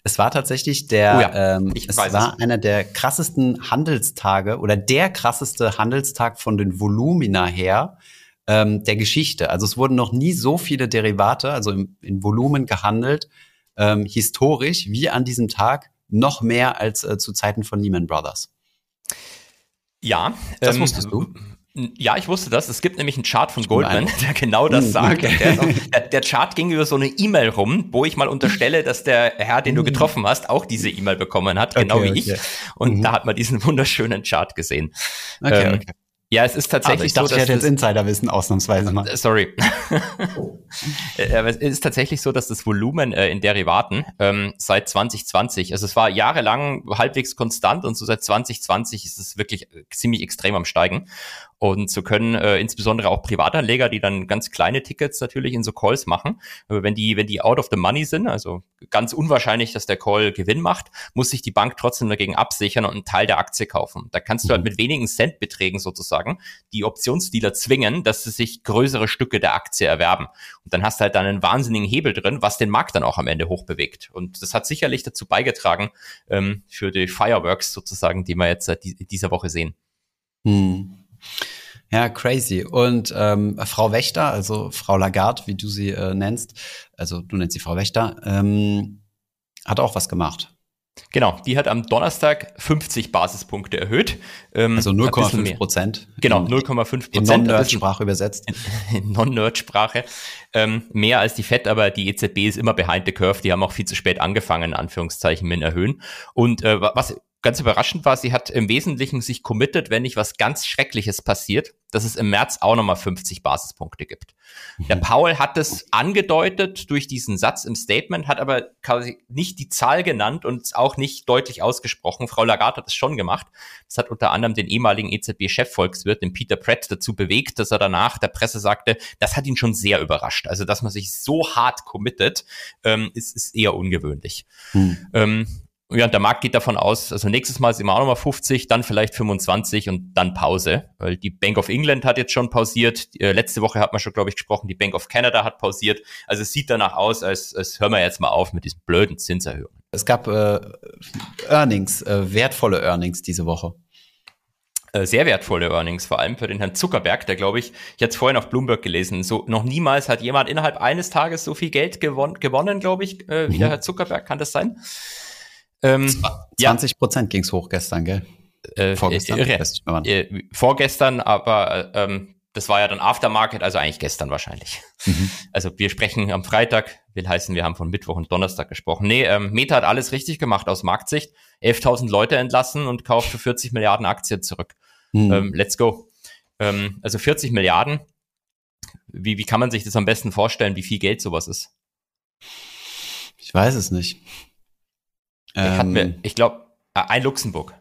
Es war tatsächlich der, Oh ja, ähm, es war es. einer der krassesten Handelstage oder der krasseste Handelstag von den Volumina her ähm, der Geschichte. Also es wurden noch nie so viele Derivate, also im, in Volumen gehandelt, ähm, historisch wie an diesem Tag noch mehr als äh, zu Zeiten von Lehman Brothers. Ja. Das ähm, wusstest du? Ja, ich wusste das. Es gibt nämlich einen Chart von Goldman, (laughs) der genau das Hm, sagt. okay. Der, der, der Chart ging über so eine E-Mail rum, wo ich mal unterstelle, dass der Herr, den du getroffen hast, auch diese E-Mail bekommen hat, genau Okay, wie okay. ich. Und Mhm. da hat man diesen (laughs) wunderschönen Chart gesehen. Okay, Ähm, okay. Ja, es ist tatsächlich ich dachte, so, ich hätte dass jetzt Insiderwissen ausnahmsweise mal. Äh, Sorry. (laughs) Äh, Aber es ist tatsächlich so, dass das Volumen äh, in Derivaten ähm, seit 2020, also es war jahrelang halbwegs konstant und so seit 2020 ist es wirklich äh, ziemlich extrem am Steigen. Und so können äh, insbesondere auch Privatanleger, die dann ganz kleine Tickets natürlich in so Calls machen, aber wenn die, wenn die out of the money sind, also ganz unwahrscheinlich, dass der Call Gewinn macht, muss sich die Bank trotzdem dagegen absichern und einen Teil der Aktie kaufen. Da kannst du halt mit wenigen Centbeträgen sozusagen die Optionsdealer zwingen, dass sie sich größere Stücke der Aktie erwerben. Und dann hast du halt dann einen wahnsinnigen Hebel drin, was den Markt dann auch am Ende hochbewegt. Und das hat sicherlich dazu beigetragen ähm, für die Fireworks sozusagen, die wir jetzt seit die, dieser Woche sehen. Hm. Ja, crazy. Und ähm, Frau Wächter, also Frau Lagarde, wie du sie äh, nennst, also du nennst sie Frau Wächter, ähm, hat auch was gemacht. Genau, die hat am Donnerstag 50 Basispunkte erhöht. Ähm, Also ein bisschen 0,5 mehr. Prozent. Genau, In- 0,5 In Prozent. bisschen- Non-Nerd-Sprache übersetzt. in Non-Nerd-Sprache. Ähm, mehr als die FED, aber die EZB ist immer behind the curve. Die haben auch viel zu spät angefangen, in Anführungszeichen, mit Erhöhen. Und äh, wa- was ganz überraschend war, sie hat im Wesentlichen sich committed, wenn nicht was ganz Schreckliches passiert, dass es im März auch nochmal 50 Basispunkte gibt. Der Paul hat es angedeutet durch diesen Satz im Statement, hat aber quasi nicht die Zahl genannt und auch nicht deutlich ausgesprochen. Frau Lagarde hat es schon gemacht. Das hat unter anderem den ehemaligen EZB-Chefvolkswirt, den Peter Pratt, dazu bewegt, dass er danach der Presse sagte, das hat ihn schon sehr überrascht. Also, dass man sich so hart committet, ähm, ist, ist eher ungewöhnlich. Hm. Ähm, ja, und der Markt geht davon aus, also nächstes Mal sind wir auch nochmal 50, dann vielleicht 25 und dann Pause, weil die Bank of England hat jetzt schon pausiert. Die, äh, letzte Woche hat man schon, glaube ich, gesprochen, die Bank of Canada hat pausiert. Also es sieht danach aus, als, als hören wir jetzt mal auf mit diesen blöden Zinserhöhungen. Es gab äh, Earnings, äh, wertvolle Earnings diese Woche. Äh, sehr wertvolle Earnings, vor allem für den Herrn Zuckerberg, der glaube ich, ich hatte es vorhin auf Bloomberg gelesen, so noch niemals hat jemand innerhalb eines Tages so viel Geld gewon gewonnen, glaube ich, äh, wie der Herr Zuckerberg, kann das sein? Ähm, ja. 20 Prozent ging's hoch gestern, gell? äh, Vorgestern? wann. äh, vorgestern, aber äh, ähm, das war ja dann Aftermarket, also eigentlich gestern wahrscheinlich. Mhm. (laughs) Also wir sprechen am Freitag, will heißen, wir haben von Mittwoch und Donnerstag gesprochen. Nee, ähm, Meta hat alles richtig gemacht aus Marktsicht. 11.000 Leute entlassen und kauft für 40 Milliarden Aktien zurück. Hm. Ähm, let's go. Ähm, also 40 Milliarden. Wie, wie kann man sich das am besten vorstellen, wie viel Geld sowas ist? Ich weiß es nicht. Ähm, mir- ich glaube, ein Luxemburg.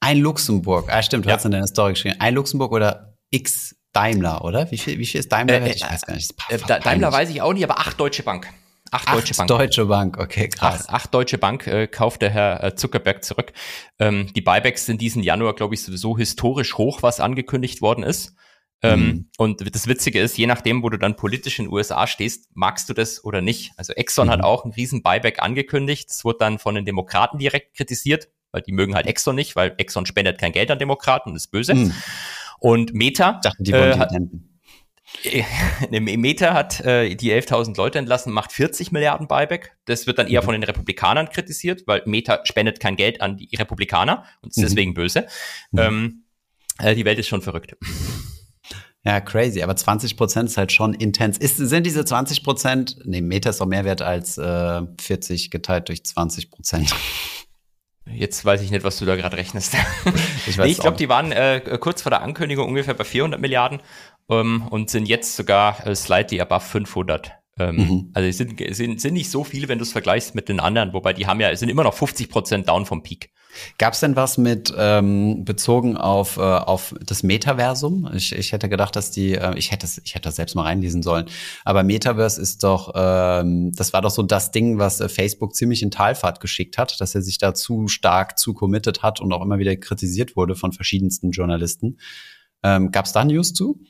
ein Luxemburg. Ah, stimmt, du Ja. hast in deiner Story geschrieben. Ein Luxemburg oder X Daimler, oder? Wie viel, wie viel ist Daimler? Äh, ich äh, weiß gar nicht. Äh, Daimler weiß ich auch nicht, aber acht Deutsche Bank. Acht, Ach, Deutsche Bank. Deutsche Bank, okay, krass. Acht, acht Deutsche Bank äh, kauft der Herr äh, Zuckerberg zurück. Ähm, die Buybacks sind diesen Januar, glaube ich, sowieso historisch hoch, was angekündigt worden ist. Ähm, Mhm. Und das Witzige ist, je nachdem, wo du dann politisch in den USA stehst, magst du das oder nicht. Also Exxon Mhm. hat auch einen riesen Buyback angekündigt. Das wurde dann von den Demokraten direkt kritisiert, weil die mögen halt Exxon nicht, weil Exxon spendet kein Geld an Demokraten und ist böse. Hm. Und Meta, Ich dachte, die wollen äh, hat- (laughs) Meta hat äh, die 11.000 Leute entlassen, macht 40 Milliarden Buyback. Das wird dann eher Mhm. von den Republikanern kritisiert, weil Meta spendet kein Geld an die Republikaner und ist Mhm. deswegen böse. Mhm. Ähm, äh, die Welt ist schon verrückt. Ja, crazy. Aber 20 Prozent ist halt schon intens. Ist, sind diese 20 Prozent, nee, Meta ist doch mehr wert als äh, 40 geteilt durch 20 Prozent. Jetzt weiß ich nicht, was du da gerade rechnest. (laughs) Ich nee, ich glaube, die waren äh, kurz vor der Ankündigung ungefähr bei 400 Milliarden ähm, und sind jetzt sogar äh, slightly above 500. Ähm, Mhm. Also sind, sind, sind nicht so viele, wenn du es vergleichst mit den anderen, wobei die haben ja, sind immer noch 50 Prozent down vom Peak. Gab es denn was mit ähm, bezogen auf, äh, auf das Metaversum? Ich, ich hätte gedacht, dass die, äh, ich hätte ich hätte das selbst mal reinlesen sollen. Aber Metaverse ist doch, ähm, das war doch so das Ding, was äh, Facebook ziemlich in Talfahrt geschickt hat, dass er sich da zu stark zu committed hat und auch immer wieder kritisiert wurde von verschiedensten Journalisten. Ähm, Gab es da News zu?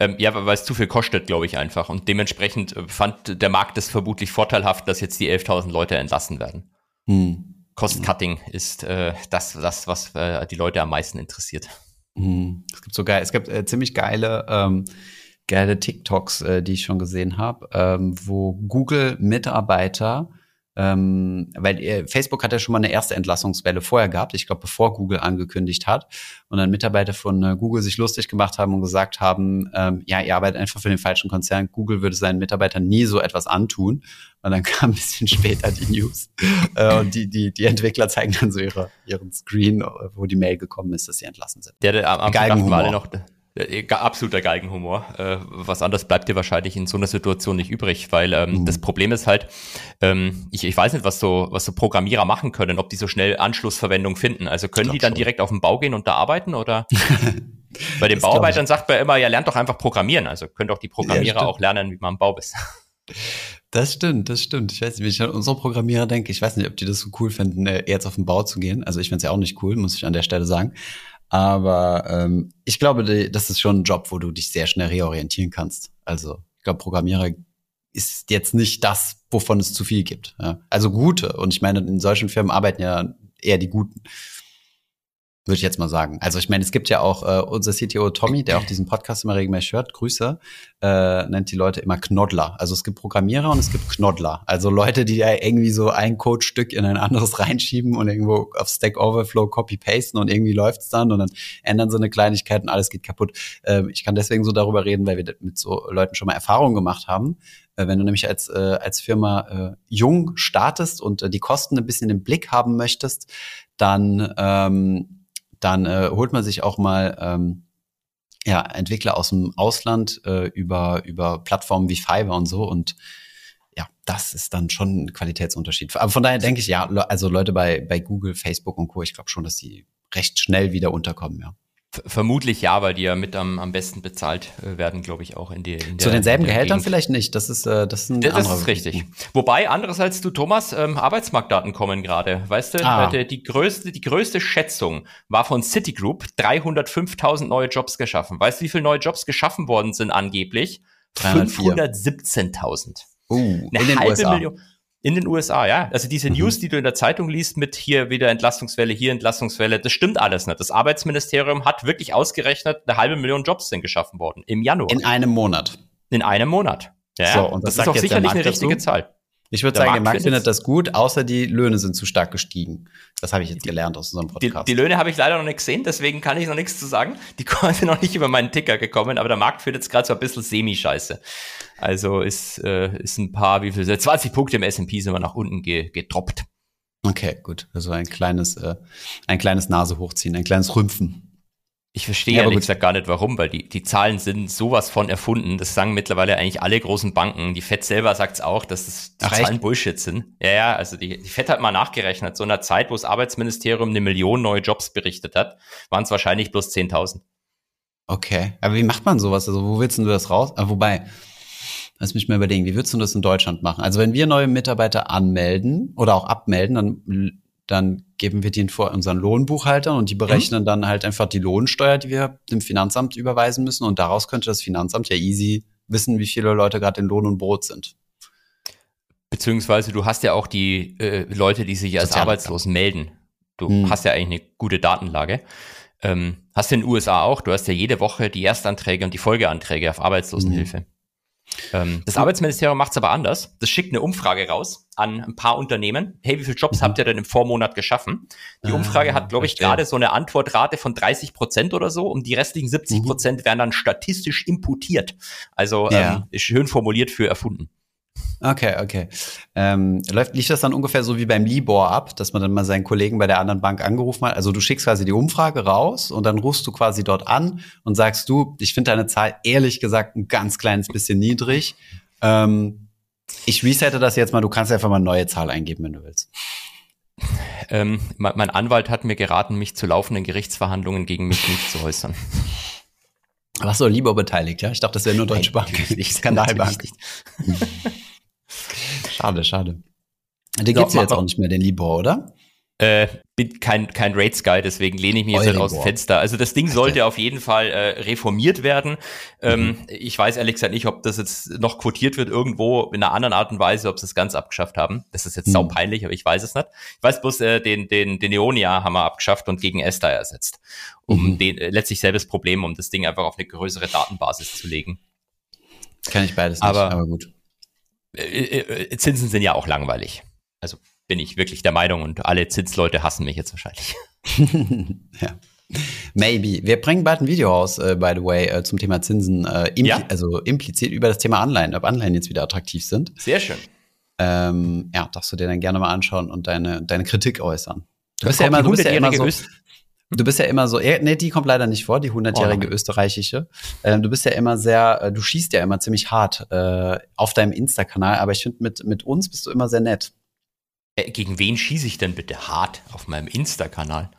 Ähm, ja, weil es zu viel kostet, glaube ich einfach. Und dementsprechend äh, fand der Markt es vermutlich vorteilhaft, dass jetzt die 11.000 Leute entlassen werden. Hm. Cost-Cutting ist äh, das, das, was äh, die Leute am meisten interessiert. Hm. Es gibt so geil, es gibt äh, ziemlich geile, ähm, geile TikToks, äh, die ich schon gesehen habe, ähm, wo Google-Mitarbeiter ähm, weil äh, Facebook hat ja schon mal eine erste Entlassungswelle vorher gehabt, ich glaube, bevor Google angekündigt hat. Und dann Mitarbeiter von äh, Google sich lustig gemacht haben und gesagt haben, ähm, ja, ihr arbeitet einfach für den falschen Konzern. Google würde seinen Mitarbeitern nie so etwas antun. Und dann (laughs) kam ein bisschen später die News. äh, und die, die, die Entwickler zeigen dann so ihre, ihren Screen, wo die Mail gekommen ist, dass sie entlassen sind. Der, der am, am dachten alle noch, äh, absoluter Galgenhumor. Äh, was anderes bleibt dir wahrscheinlich in so einer Situation nicht übrig, weil ähm, mhm. das Problem ist halt, ähm, ich, ich weiß nicht, was so, was so Programmierer machen können, ob die so schnell Anschlussverwendung finden. Also können die dann schon. direkt auf den Bau gehen und da arbeiten oder? (laughs) Bei den Bauarbeitern sagt man immer, ja, lernt doch einfach programmieren. Also können doch die Programmierer ja, auch lernen, wie man am Bau ist. (laughs) Das stimmt, das stimmt. Ich weiß nicht, wenn ich an unsere Programmierer denke, ich weiß nicht, ob die das so cool finden, äh, jetzt auf den Bau zu gehen. Also ich finde es ja auch nicht cool, muss ich an der Stelle sagen. Aber ähm, ich glaube, das ist schon ein Job, wo du dich sehr schnell reorientieren kannst. Also ich glaube, Programmierer ist jetzt nicht das, wovon es zu viel gibt. Ja. Also gute. Und ich meine, in solchen Firmen arbeiten ja eher die Guten. Würde ich jetzt mal sagen. Also ich meine, es gibt ja auch äh, unser CTO Tommy, der auch diesen Podcast immer regelmäßig hört, Grüße, äh, nennt die Leute immer Knoddler. Also es gibt Programmierer und es gibt Knoddler. Also Leute, die ja irgendwie so ein Codestück in ein anderes (laughs) reinschieben und irgendwo auf Stack Overflow copy-pasten und irgendwie läuft's dann und dann ändern sie eine Kleinigkeit und alles geht kaputt. Äh, ich kann deswegen so darüber reden, weil wir mit so Leuten schon mal Erfahrungen gemacht haben. Äh, wenn du nämlich als, äh, als Firma äh, jung startest und äh, die Kosten ein bisschen im Blick haben möchtest, dann ähm, dann äh, holt man sich auch mal ähm, ja, Entwickler aus dem Ausland äh, über, über Plattformen wie Fiverr und so und ja, das ist dann schon ein Qualitätsunterschied. Aber von daher denke ich, ja, also Leute bei, bei Google, Facebook und Co., ich glaube schon, dass die recht schnell wieder unterkommen, ja. Vermutlich ja, weil die ja mit am, am besten bezahlt äh, werden, glaube ich, auch in, die, in der Zu denselben Gehältern Gegend. vielleicht nicht. Das ist, äh, das ist ein Das anderer ist richtig. Wobei, andererseits du, Thomas, ähm, Arbeitsmarktdaten kommen gerade. Weißt du, ah. die, die, größte, die größte Schätzung war von Citigroup 305.000 neue Jobs geschaffen. Weißt du, wie viele neue Jobs geschaffen worden sind angeblich? 517.000. Uh, Eine in den halbe USA. Million. In den USA, ja. Also diese mhm. News, die du in der Zeitung liest mit hier wieder Entlastungswelle, hier Entlastungswelle, das stimmt alles nicht. Das Arbeitsministerium hat wirklich ausgerechnet, eine halbe Million Jobs sind geschaffen worden im Januar. In einem Monat. In einem Monat. Ja, so, und das, das ist auch sicherlich eine richtige? Zahl. Ich würde sagen, Markt der Markt findet das gut, außer die Löhne sind zu stark gestiegen. Das habe ich jetzt gelernt aus unserem Podcast. Die, die Löhne habe ich leider noch nicht gesehen, deswegen kann ich noch nichts zu sagen. Die (laughs) sind noch nicht über meinen Ticker gekommen, aber der Markt findet es gerade so ein bisschen semi-scheiße. Also ist, äh, ist ein paar, wie viel, 20 Punkte im S&P sind wir nach unten ge getroppt. Okay, gut. Also ein kleines, äh, ein kleines Nase hochziehen, ein kleines Rümpfen. Ich verstehe ja, ehrlich gesagt gar nicht warum, weil die, die Zahlen sind sowas von erfunden. Das sagen mittlerweile eigentlich alle großen Banken. Die FED selber sagt es auch, dass das die Ach, Zahlen echt? Bullshit sind. Ja, ja, also die, die FED hat mal nachgerechnet. So in einer Zeit, wo das Arbeitsministerium eine Million neue Jobs berichtet hat, waren es wahrscheinlich bloß 10.000. Okay, aber wie macht man sowas? Also wo willst du das raus? Ah, wobei, lass mich mal überlegen, wie würdest du das in Deutschland machen? Also wenn wir neue Mitarbeiter anmelden oder auch abmelden, dann dann geben wir den vor unseren Lohnbuchhaltern und die berechnen mhm. dann halt einfach die Lohnsteuer, die wir dem Finanzamt überweisen müssen. Und daraus könnte das Finanzamt ja easy wissen, wie viele Leute gerade in Lohn und Brot sind. Beziehungsweise du hast ja auch die äh, Leute, die sich als arbeitslos melden. Du hm. hast ja eigentlich eine gute Datenlage. Ähm, hast du in den USA auch. Du hast ja jede Woche die Erstanträge und die Folgeanträge auf Arbeitslosenhilfe. Hm. Ähm, das Arbeitsministerium macht es aber anders. Das schickt eine Umfrage raus an ein paar Unternehmen. Hey, wie viele Jobs mhm. habt ihr denn im Vormonat geschaffen? Die ah, Umfrage hat, glaube ich, gerade so eine Antwortrate von 30 Prozent oder so. Und die restlichen 70 Prozent mhm. werden dann statistisch imputiert. Also ja. ähm, schön formuliert für erfunden. Okay, okay. Ähm, läuft, liegt das dann ungefähr so wie beim Libor ab, dass man dann mal seinen Kollegen bei der anderen Bank angerufen hat? Also du schickst quasi die Umfrage raus und dann rufst du quasi dort an und sagst du, ich finde deine Zahl ehrlich gesagt ein ganz kleines bisschen niedrig. Ähm, ich resette das jetzt mal, du kannst einfach mal eine neue Zahl eingeben, wenn du willst. Ähm, mein Anwalt hat mir geraten, mich zu laufenden Gerichtsverhandlungen gegen mich nicht zu äußern. Was so lieber beteiligt, ja? Ich dachte, das wäre nur Deutsche Bank. Skandalbank. (laughs) (laughs) schade, schade. Den so, gibt's ja jetzt auch nicht mehr, den Libor, oder? Äh, bin kein, kein Rates Guy, deswegen lehne ich mich jetzt halt aus dem Fenster. Also das Ding sollte auf jeden Fall äh, reformiert werden. Ähm, mhm. Ich weiß ehrlich gesagt nicht, ob das jetzt noch quotiert wird irgendwo in einer anderen Art und Weise, ob sie es ganz abgeschafft haben. Das ist jetzt mhm. sau peinlich, aber ich weiß es nicht. Ich weiß bloß, äh, den, den, den Neonia haben wir abgeschafft und gegen Esther ersetzt. Um mhm. den, äh, letztlich selbes Problem, um das Ding einfach auf eine größere Datenbasis zu legen. Kann ich beides nicht, aber, aber gut. Äh, äh, Zinsen sind ja auch langweilig. Also bin ich wirklich der Meinung und alle Zinsleute hassen mich jetzt wahrscheinlich. (laughs) (laughs) ja. Maybe. Wir bringen bald ein Video raus, äh, by the way, äh, zum Thema Zinsen, äh, impli Ja. also implizit über das Thema Anleihen, ob Anleihen jetzt wieder attraktiv sind. Sehr schön. Ähm, ja, darfst du dir dann gerne mal anschauen und deine, deine Kritik äußern. Du bist, ja immer, du, bist ja immer 100-jährige so, Öst- du bist ja immer so, nee, die kommt leider nicht vor, die 100-jährige Oh österreichische. Ähm, du bist ja immer sehr, äh, du schießt ja immer ziemlich hart äh, auf deinem Insta-Kanal, aber ich finde, mit, mit uns bist du immer sehr nett. Äh, gegen wen schieße ich denn bitte hart auf meinem Insta-Kanal?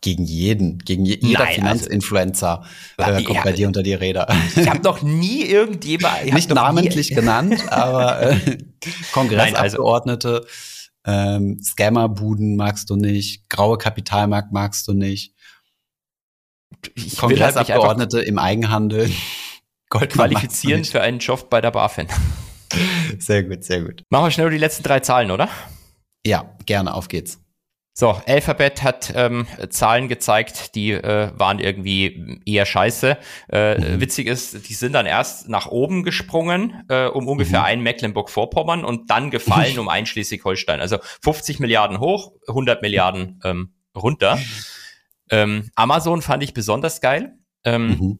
Gegen jeden, gegen je, jeder Nein, also- Finanzinfluencer äh, kommt Ja, bei dir unter die Räder. Ich habe noch nie irgendjemand. Nicht namentlich Nie, genannt, aber äh, (laughs) Kongressabgeordnete, ähm, Scammerbuden magst du nicht, graue Kapitalmarkt magst du nicht, ich halt Kongressabgeordnete im Eigenhandel. (laughs) Goldmann qualifizieren für einen Job bei der BaFin. Sehr gut, sehr gut. Machen wir schnell die letzten drei Zahlen, oder? Ja, gerne, auf geht's. So, Alphabet hat ähm, Zahlen gezeigt, die äh, waren irgendwie eher scheiße. Äh, Mhm. Witzig ist, die sind dann erst nach oben gesprungen, äh, um ungefähr Mhm. ein Mecklenburg-Vorpommern und dann gefallen (laughs) um ein Schleswig-Holstein. Also 50 Milliarden hoch, 100 Milliarden ähm, runter. (laughs) Ähm, Amazon fand ich besonders geil. Ähm, Mhm.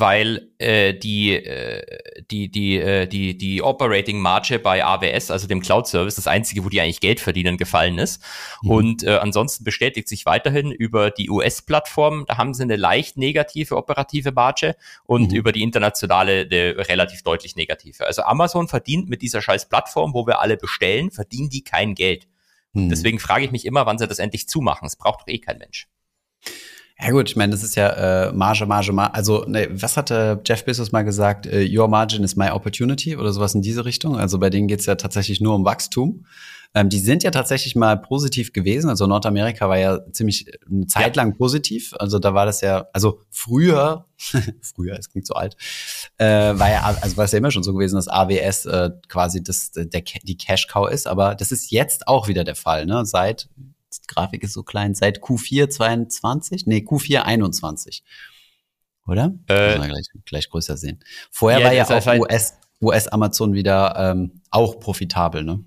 Weil äh, die, äh, die, die, äh, die, die Operating Marge bei AWS, also dem Cloud Service, das einzige, wo die eigentlich Geld verdienen, gefallen ist. Mhm. Und äh, ansonsten bestätigt sich weiterhin über die US-Plattform, da haben sie eine leicht negative operative Marge und Mhm. über die internationale eine relativ deutlich negative. Also Amazon verdient mit dieser scheiß Plattform, wo wir alle bestellen, verdienen die kein Geld. Hm. Deswegen frage ich mich immer, wann sie das endlich zumachen. Es braucht doch eh kein Mensch. Ja gut, ich meine, das ist ja äh, Marge, Marge, Marge. Also, ne, was hatte Jeff Bezos mal gesagt? Äh, Your margin is my opportunity oder sowas in diese Richtung. Also bei denen geht's ja tatsächlich nur um Wachstum. Ähm, die sind ja tatsächlich mal positiv gewesen. Also Nordamerika war ja ziemlich äh, eine Zeit lang positiv. Also da war das ja, also früher, (laughs) früher, es klingt so alt, äh, war ja, also war es ja immer schon so gewesen, dass AWS äh, quasi das, der, die Cash Cow ist. Aber das ist jetzt auch wieder der Fall, ne? Seit die Grafik ist so klein, seit Q4 22? Nee, Q4 21. Oder? Äh, gleich, gleich größer sehen. Vorher ja, war ja auch halt- US, US Amazon wieder ähm, auch profitabel, ne?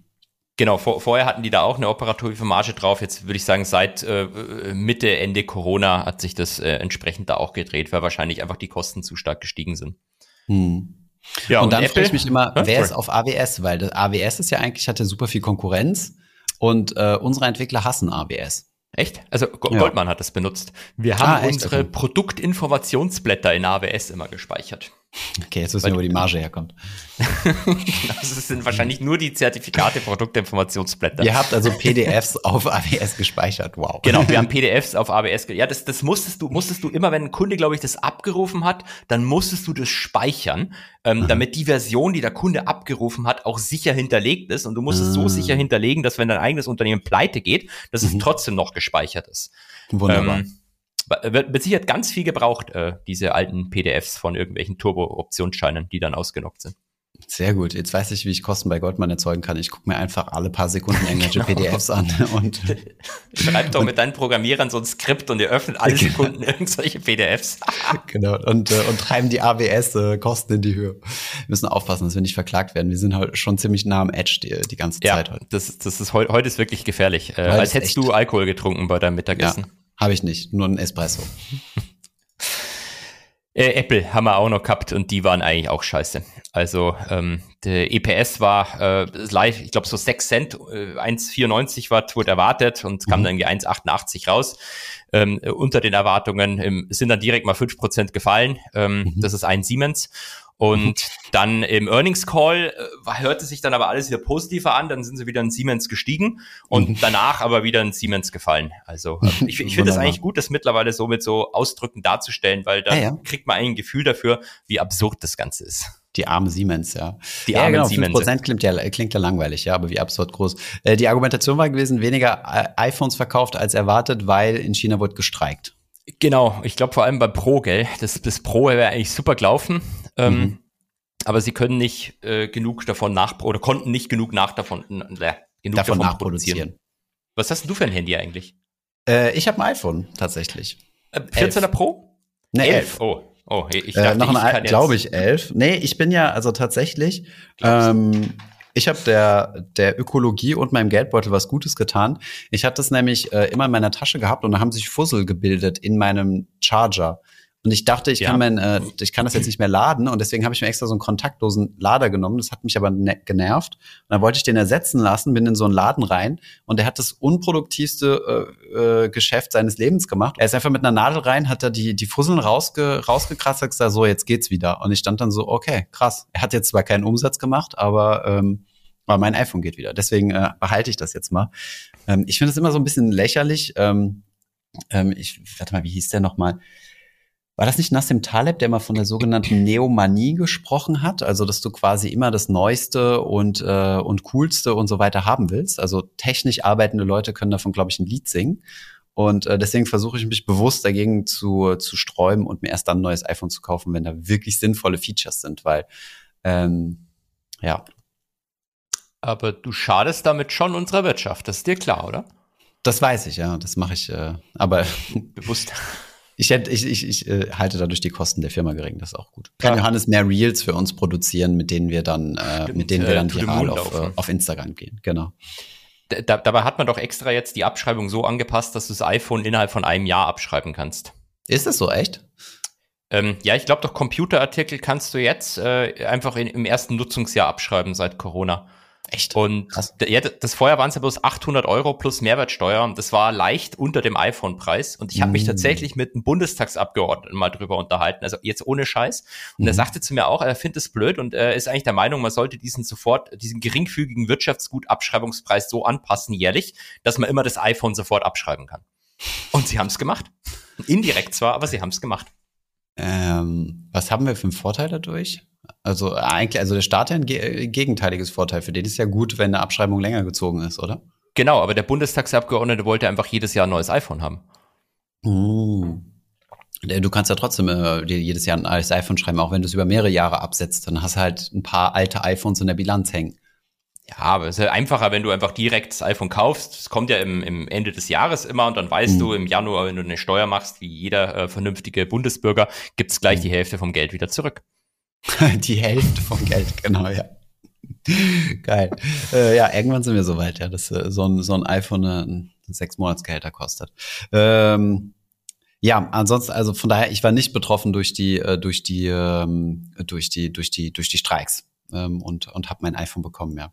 Genau, vor, vorher hatten die da auch eine operative Marge drauf. Jetzt würde ich sagen, seit äh, Mitte, Ende Corona hat sich das äh, entsprechend da auch gedreht, weil wahrscheinlich einfach die Kosten zu stark gestiegen sind. Hm. Ja, und, dann frage ich mich immer, wer ist auf AWS? Weil das AWS ist ja eigentlich, hatte super viel Konkurrenz und äh, unsere Entwickler hassen AWS. Echt? Also Go Ja. Goldman hat das benutzt. Wir haben Ah, unsere Okay. Produktinformationsblätter in AWS immer gespeichert. Okay, jetzt wissen wir, wo die Marge herkommt. (laughs) Das sind wahrscheinlich nur die Zertifikate Produktinformationsblätter. Ihr habt also PDFs auf AWS gespeichert. Wow. Genau, wir haben PDFs auf AWS. ge- Ja, das, das musstest du, musstest du immer, wenn ein Kunde, glaube ich, das abgerufen hat, dann musstest du das speichern, ähm, Mhm. damit die Version, die der Kunde abgerufen hat, auch sicher hinterlegt ist. Und du musst es so Ah. sicher hinterlegen, dass wenn dein eigenes Unternehmen pleite geht, dass es Mhm. trotzdem noch gespeichert ist. Wunderbar. Ähm, wird mit Sicherheit ganz viel gebraucht, äh, diese alten PDFs von irgendwelchen Turbo-Optionsscheinen, die dann ausgenockt sind. Sehr gut. Jetzt weiß ich, wie ich Kosten bei Goldman erzeugen kann. Ich gucke mir einfach alle paar Sekunden (laughs) irgendwelche Genau. PDFs an (laughs) und Schreib doch mit deinen Programmierern so ein Skript und ihr öffnet alle (laughs) Sekunden irgendwelche PDFs. genau und, äh, und treiben die AWS-Kosten in die Höhe. Wir müssen aufpassen, dass wir nicht verklagt werden. Wir sind halt schon ziemlich nah am Edge die, die ganze Ja, Zeit heute. das, das ist heute, heute ist wirklich gefährlich. Äh, als hättest echt- du Alkohol getrunken bei deinem Ja, Mittagessen. Habe ich nicht. Nur ein Espresso. (laughs) Äh, Apple haben wir auch noch gehabt und die waren eigentlich auch scheiße. Also ähm, der EPS war äh, live, ich glaube so 6 Cent, äh, 1,94 Watt wurde erwartet und kam Mhm. dann irgendwie 1,88 raus. Ähm, äh, unter den Erwartungen ähm, sind dann direkt mal 5% gefallen. Ähm, Mhm. Das ist ein Siemens. Und dann im Earnings Call äh, hörte sich dann aber alles wieder positiver an, dann sind sie wieder in Siemens gestiegen und Mhm. danach aber wieder in Siemens gefallen. Also äh, (laughs) ich, ich finde es eigentlich gut, das mittlerweile so mit so Ausdrücken darzustellen, weil da Ja, ja. kriegt man eigentlich ein Gefühl dafür, wie absurd das Ganze ist. Die arme Siemens, ja. Die ja, armen genau, Siemens. 5% klingt ja, klingt ja langweilig, ja, aber wie absurd groß. Äh, die Argumentation war gewesen, weniger äh, iPhones verkauft als erwartet, weil in China wird gestreikt. Genau, ich glaube vor allem bei Pro, gell? Das, das Pro wäre eigentlich super gelaufen. Ähm, Mhm. Aber sie können nicht äh, genug davon nach oder konnten nicht genug nach davon, äh, genug Davon davon, nachproduzieren. Was hast denn du für ein Handy eigentlich? Äh, ich habe ein iPhone, tatsächlich. Äh, 14er Pro? Ne, Elf. Oh, oh, ich Äh, dachte, noch ich ein, kann glaube ich, elf. Nee, ich bin ja also tatsächlich, ähm, Ich habe der, der Ökologie und meinem Geldbeutel was Gutes getan. Ich hatte es nämlich äh, immer in meiner Tasche gehabt und da haben sich Fussel gebildet in meinem Charger. Und ich dachte, ich, ja. kann mein, äh, ich kann das jetzt nicht mehr laden und deswegen habe ich mir extra so einen kontaktlosen Lader genommen. Das hat mich aber ne genervt. Und dann wollte ich den ersetzen lassen, bin in so einen Laden rein und er hat das unproduktivste äh, äh, Geschäft seines Lebens gemacht. Er ist einfach mit einer Nadel rein, hat da die, die Fusseln rausge rausgekratzt, hat gesagt, so, jetzt geht's wieder. Und ich stand dann so, okay, krass. Er hat jetzt zwar keinen Umsatz gemacht, aber ähm, aber mein iPhone geht wieder. Deswegen äh, behalte ich das jetzt mal. Ähm, ich finde es immer so ein bisschen lächerlich. Ähm, ähm, ich, warte mal, wie hieß der nochmal? mal? War das nicht Nassim Taleb, der mal von der sogenannten Neomanie gesprochen hat? Also, dass du quasi immer das Neueste und, äh, und Coolste und so weiter haben willst. Also technisch arbeitende Leute können davon, glaube ich, ein Lied singen. Und äh, deswegen versuche ich mich bewusst dagegen zu, zu sträuben und mir erst dann ein neues iPhone zu kaufen, wenn da wirklich sinnvolle Features sind, weil ähm, ja. Aber du schadest damit schon unserer Wirtschaft, das ist dir klar, oder? Das weiß ich, ja. Das mache ich, äh, aber bewusst. (laughs) Ich, ich, ich, ich äh, halte dadurch die Kosten der Firma gering, das ist auch gut. Kann ja. Johannes mehr Reels für uns produzieren, mit denen wir dann, äh, mit denen wir dann viral auf, äh, auf Instagram gehen. Genau. Da, dabei hat man doch extra jetzt die Abschreibung so angepasst, dass du das iPhone innerhalb von einem Jahr abschreiben kannst. Ist das so echt? Ähm, ja, ich glaube doch, Computerartikel kannst du jetzt äh, einfach in, im ersten Nutzungsjahr abschreiben seit Corona. Echt? Und Krass. ja, das vorher waren es ja bloß 800 Euro plus Mehrwertsteuer das war leicht unter dem iPhone-Preis. Und ich habe mm. mich tatsächlich mit einem Bundestagsabgeordneten mal drüber unterhalten, also jetzt ohne Scheiß. Und mm. er sagte zu mir auch, er findet es blöd und er ist eigentlich der Meinung, man sollte diesen sofort, diesen geringfügigen Wirtschaftsgutabschreibungspreis so anpassen jährlich, dass man immer das iPhone sofort abschreiben kann. Und sie haben es gemacht. Indirekt zwar, aber sie haben es gemacht. Ähm, was haben wir für einen Vorteil dadurch? Also eigentlich, also der Staat hat ein gegenteiliges Vorteil. Für den ist ja gut, wenn eine Abschreibung länger gezogen ist, oder? Genau, aber der Bundestagsabgeordnete wollte einfach jedes Jahr ein neues iPhone haben. Uh. Du kannst ja trotzdem äh, jedes Jahr ein neues iPhone schreiben, auch wenn du es über mehrere Jahre absetzt. Dann hast du halt ein paar alte iPhones in der Bilanz hängen. Ja, aber es ist ja einfacher, wenn du einfach direkt das iPhone kaufst. Es kommt ja im, im Ende des Jahres immer und dann weißt mhm. du im Januar, wenn du eine Steuer machst, wie jeder äh, vernünftige Bundesbürger, gibt's gleich mhm. die Hälfte vom Geld wieder zurück. (laughs) die Hälfte vom Geld, genau, ja. Geil. Äh, ja, irgendwann sind wir soweit, ja, dass äh, so, ein, so ein iPhone ein sechs Monatsgehälter kostet. Ähm, ja, ansonsten, also von daher, ich war nicht betroffen durch die, äh, durch die, ähm, durch die, durch die, durch die Streiks ähm, und, und habe mein iPhone bekommen, ja.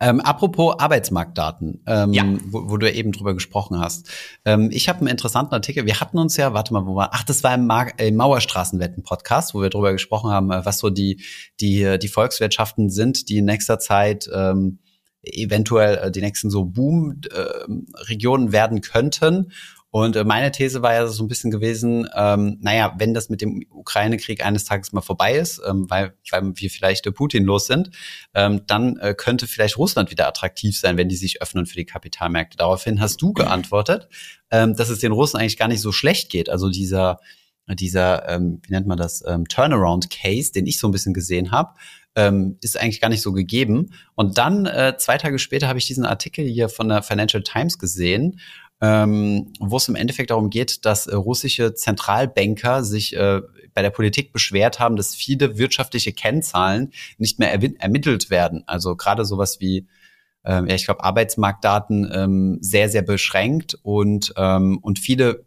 Ähm, apropos Arbeitsmarktdaten, ähm, ja. wo, wo du eben drüber gesprochen hast. Ähm, ich habe einen interessanten Artikel. Wir hatten uns ja, warte mal, wo war, ach, das war im, Mar äh, Mauerstraßenwetten-Podcast, wo wir drüber gesprochen haben, äh, was so die, die, die Volkswirtschaften sind, die in nächster Zeit ähm, eventuell äh, die nächsten so Boom-Regionen äh, werden könnten. Und äh, meine These war ja so ein bisschen gewesen, ähm, naja, wenn das mit dem Ukraine-Krieg eines Tages mal vorbei ist, ähm, weil, weil wir vielleicht äh, Putin los sind, ähm, dann äh, könnte vielleicht Russland wieder attraktiv sein, wenn die sich öffnen für die Kapitalmärkte. Daraufhin hast du geantwortet, ähm, dass es den Russen eigentlich gar nicht so schlecht geht. Also dieser, dieser, ähm, wie nennt man das, ähm, Turnaround-Case, den ich so ein bisschen gesehen habe, ähm, ist eigentlich gar nicht so gegeben. Und dann, äh, zwei Tage später, habe ich diesen Artikel hier von der Financial Times gesehen ähm, wo es im Endeffekt darum geht, dass äh, russische Zentralbanker sich äh, bei der Politik beschwert haben, dass viele wirtschaftliche Kennzahlen nicht mehr ermittelt werden. Also gerade sowas wie ähm, ja, ich glaube, Arbeitsmarktdaten ähm, sehr, sehr beschränkt und, ähm, und viele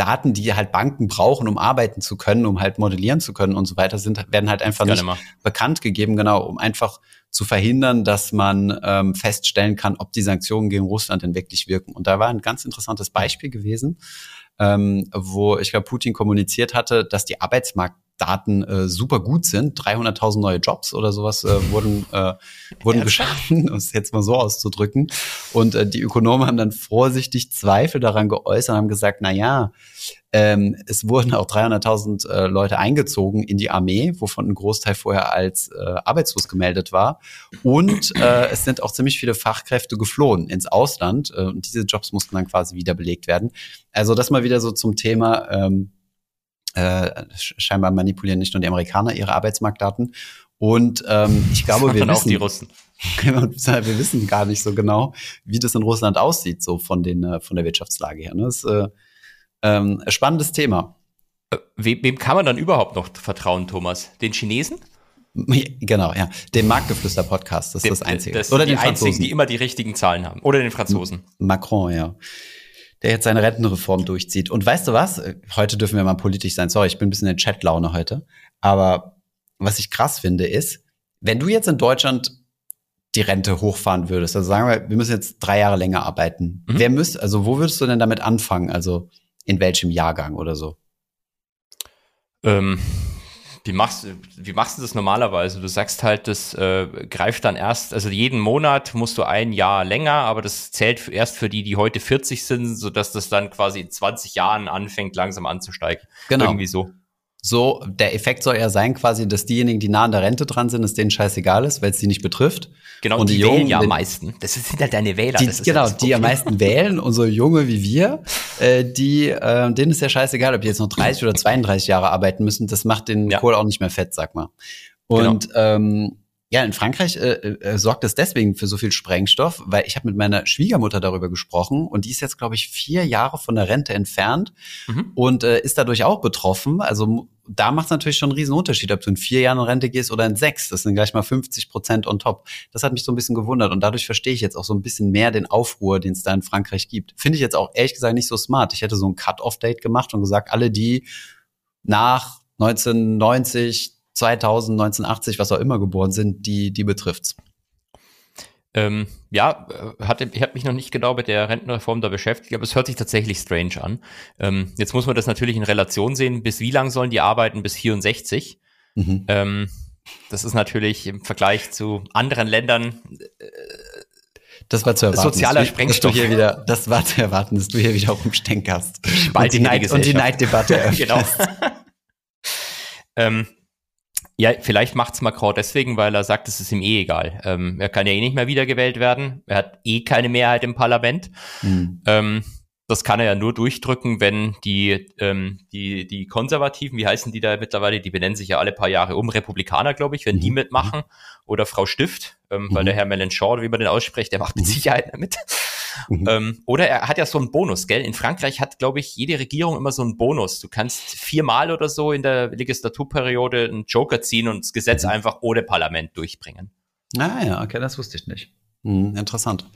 Daten, die halt Banken brauchen, um arbeiten zu können, um halt modellieren zu können und so weiter, sind, werden halt einfach nicht bekannt gegeben, genau, um einfach zu verhindern, dass man ähm, feststellen kann, ob die Sanktionen gegen Russland denn wirklich wirken. Und da war ein ganz interessantes Beispiel gewesen, ähm, wo ich glaube, Putin kommuniziert hatte, dass die Arbeitsmarkt Daten äh, super gut sind. 300.000 neue Jobs oder sowas äh, wurden, äh, wurden geschaffen, um es jetzt mal so auszudrücken. Und äh, die Ökonomen haben dann vorsichtig Zweifel daran geäußert und haben gesagt, na ja, ähm, es wurden auch 300.000 äh, Leute eingezogen in die Armee, wovon ein Großteil vorher als äh, arbeitslos gemeldet war. Und äh, es sind auch ziemlich viele Fachkräfte geflohen ins Ausland. Äh, und diese Jobs mussten dann quasi wieder belegt werden. Also das mal wieder so zum Thema. Ähm, äh, scheinbar manipulieren nicht nur die Amerikaner ihre Arbeitsmarktdaten. Und ähm, ich glaube, wir (laughs) wissen, die Russen. (laughs) wir wissen gar nicht so genau, wie das in Russland aussieht, so von den äh, von der Wirtschaftslage her. Ne? Das ist äh, ähm, ein spannendes Thema. Äh, wem, wem kann man dann überhaupt noch vertrauen, Thomas? Den Chinesen? Genau, ja. Den Marktgeflüster-Podcast, das ist das Einzige. Das Oder die den einzigen, Franzosen. die immer die richtigen Zahlen haben. Oder den Franzosen. Macron, ja. Der jetzt seine Rentenreform durchzieht. Und weißt du was? Heute dürfen wir mal politisch sein. Sorry, ich bin ein bisschen in Chatlaune heute. Aber was ich krass finde, ist, wenn du jetzt in Deutschland die Rente hochfahren würdest, also sagen wir, wir müssen jetzt drei Jahre länger arbeiten. Mhm. Wer müsste, also wo würdest du denn damit anfangen? Also in welchem Jahrgang oder so? Ähm, wie machst, wie machst du das normalerweise? Du sagst halt, das äh, greift dann erst, also jeden Monat musst du ein Jahr länger, aber das zählt erst für die, die heute 40 sind, sodass das dann quasi in 20 Jahren anfängt, langsam anzusteigen. Genau. Irgendwie so. So, der Effekt soll ja sein quasi, dass diejenigen, die nah an der Rente dran sind, es denen scheißegal ist, weil es die nicht betrifft. Genau, Und die, die wählen Jungen, ja am meisten. Das sind halt deine Wähler. Die, ja genau, das die am meisten wählen und so junge wie wir, äh, die, äh, denen ist ja scheißegal, ob die jetzt noch 30 oder 32 Jahre arbeiten müssen, das macht den Ja. Kohl auch nicht mehr fett, sag mal. Und ähm, ja, in Frankreich äh, äh, sorgt es deswegen für so viel Sprengstoff, weil ich habe mit meiner Schwiegermutter darüber gesprochen und die ist jetzt, glaube ich, vier Jahre von der Rente entfernt Mhm. und äh, ist dadurch auch betroffen. Also da macht es natürlich schon einen riesen Unterschied, ob du in vier Jahren in Rente gehst oder in sechs. Das sind gleich mal 50 Prozent on top. Das hat mich so ein bisschen gewundert und dadurch verstehe ich jetzt auch so ein bisschen mehr den Aufruhr, den es da in Frankreich gibt. Finde ich jetzt auch ehrlich gesagt nicht so smart. Ich hätte so ein Cut-off-Date gemacht und gesagt, alle die nach 1990, 2000, 1980, was auch immer geboren sind, die, die betrifft's. Ähm, ja, äh, hatte, ich habe mich noch nicht genau mit der Rentenreform da beschäftigt, aber es hört sich tatsächlich strange an. Ähm, jetzt muss man das natürlich in Relation sehen. Bis wie lang sollen die arbeiten? Bis 64. Mhm. Ähm, das ist natürlich im Vergleich zu anderen Ländern Das war zu erwarten. Sozialer Sprengstoff. Hier wieder, das war zu erwarten, dass du hier wieder rumstänkerst. Und die, Neid, und die. Neiddebatte (laughs) eröffnest. genau. (laughs) ähm, ja, vielleicht macht's Macron deswegen, weil er sagt, es ist ihm eh egal. Ähm, er kann ja eh nicht mehr wiedergewählt werden. Er hat eh keine Mehrheit im Parlament. Mhm. Ähm, das kann er ja nur durchdrücken, wenn die, ähm, die, die Konservativen, wie heißen die da mittlerweile, die benennen sich ja alle paar Jahre um, Republikaner, glaube ich, wenn die Mhm. mitmachen, oder Frau Stift, ähm, weil Mhm. der Herr Mélenchon, wie man den ausspricht, der macht mit Mhm. Sicherheit mit. Mhm. Ähm, oder er hat ja so einen Bonus, gell? In Frankreich hat, glaube ich, jede Regierung immer so einen Bonus. Du kannst viermal oder so in der Legislaturperiode einen Joker ziehen und das Gesetz Mhm. einfach ohne Parlament durchbringen. Ah ja, okay, das wusste ich nicht. Mhm, interessant.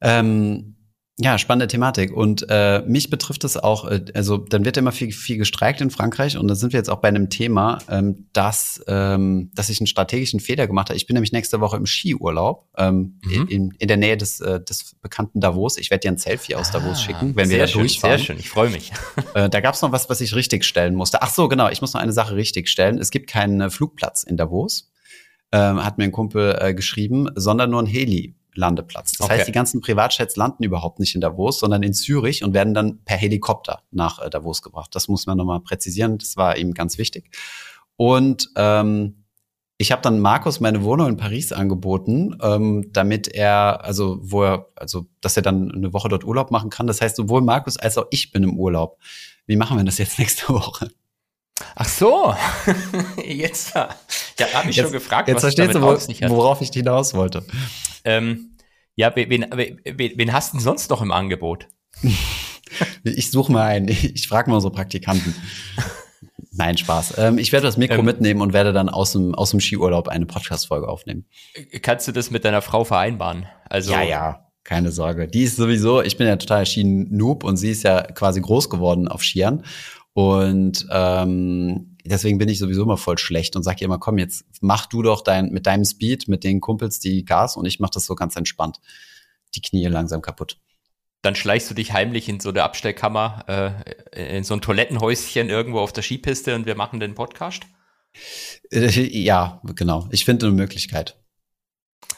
Ähm, ja, spannende Thematik. Und äh, mich betrifft es auch, äh, also dann wird immer viel, viel gestreikt in Frankreich und da sind wir jetzt auch bei einem Thema, ähm, dass, ähm, dass ich einen strategischen Fehler gemacht habe. Ich bin nämlich nächste Woche im Skiurlaub ähm, Mhm. in, in der Nähe des, äh, des bekannten Davos. Ich werde dir ein Selfie aus Davos schicken, wenn wir Ah, da schön, durchfahren. Sehr schön, ich freue mich. (laughs) Äh, da gab es noch was, was ich richtig stellen musste. Ach so, genau. Ich muss noch eine Sache richtig stellen. Es gibt keinen äh, Flugplatz in Davos, ähm, hat mir ein Kumpel äh, geschrieben, sondern nur ein Heli-Landeplatz. Das Okay. heißt, die ganzen Privatjets landen überhaupt nicht in Davos, sondern in Zürich und werden dann per Helikopter nach äh, Davos gebracht. Das muss man nochmal präzisieren. Das war ihm ganz wichtig. Und ähm, ich habe dann Markus meine Wohnung in Paris angeboten, ähm, damit er, also wo er, also dass er dann eine Woche dort Urlaub machen kann. Das heißt, sowohl Markus als auch ich bin im Urlaub. Wie machen wir das jetzt (laughs) nächste Woche? Ach so, (laughs) jetzt. ja. Ich habe mich schon gefragt, Jetzt was verstehst du, wo, worauf ich hinaus wollte. Ähm, ja, wen, wen, wen, hast du denn sonst noch im Angebot? (laughs) Ich suche mal einen. Ich frage mal unsere Praktikanten. (laughs) Nein, Spaß. Ähm, ich werde das Mikro Ähm. mitnehmen und werde dann aus dem, aus dem Skiurlaub eine Podcast-Folge aufnehmen. Kannst du das mit deiner Frau vereinbaren? Also, Ja, ja, keine Sorge. Die ist sowieso, ich bin ja total Ski-Noob und sie ist ja quasi groß geworden auf Skiern. Und ähm, deswegen bin ich sowieso immer voll schlecht und sag ihr immer, komm, jetzt mach du doch dein, mit deinem Speed, mit den Kumpels die Gas und ich mach das so ganz entspannt. Die Knie langsam kaputt. Dann schleichst du dich heimlich in so eine Abstellkammer, äh, in so ein Toilettenhäuschen irgendwo auf der Skipiste und wir machen den Podcast. Äh, ja, genau. Ich finde eine Möglichkeit.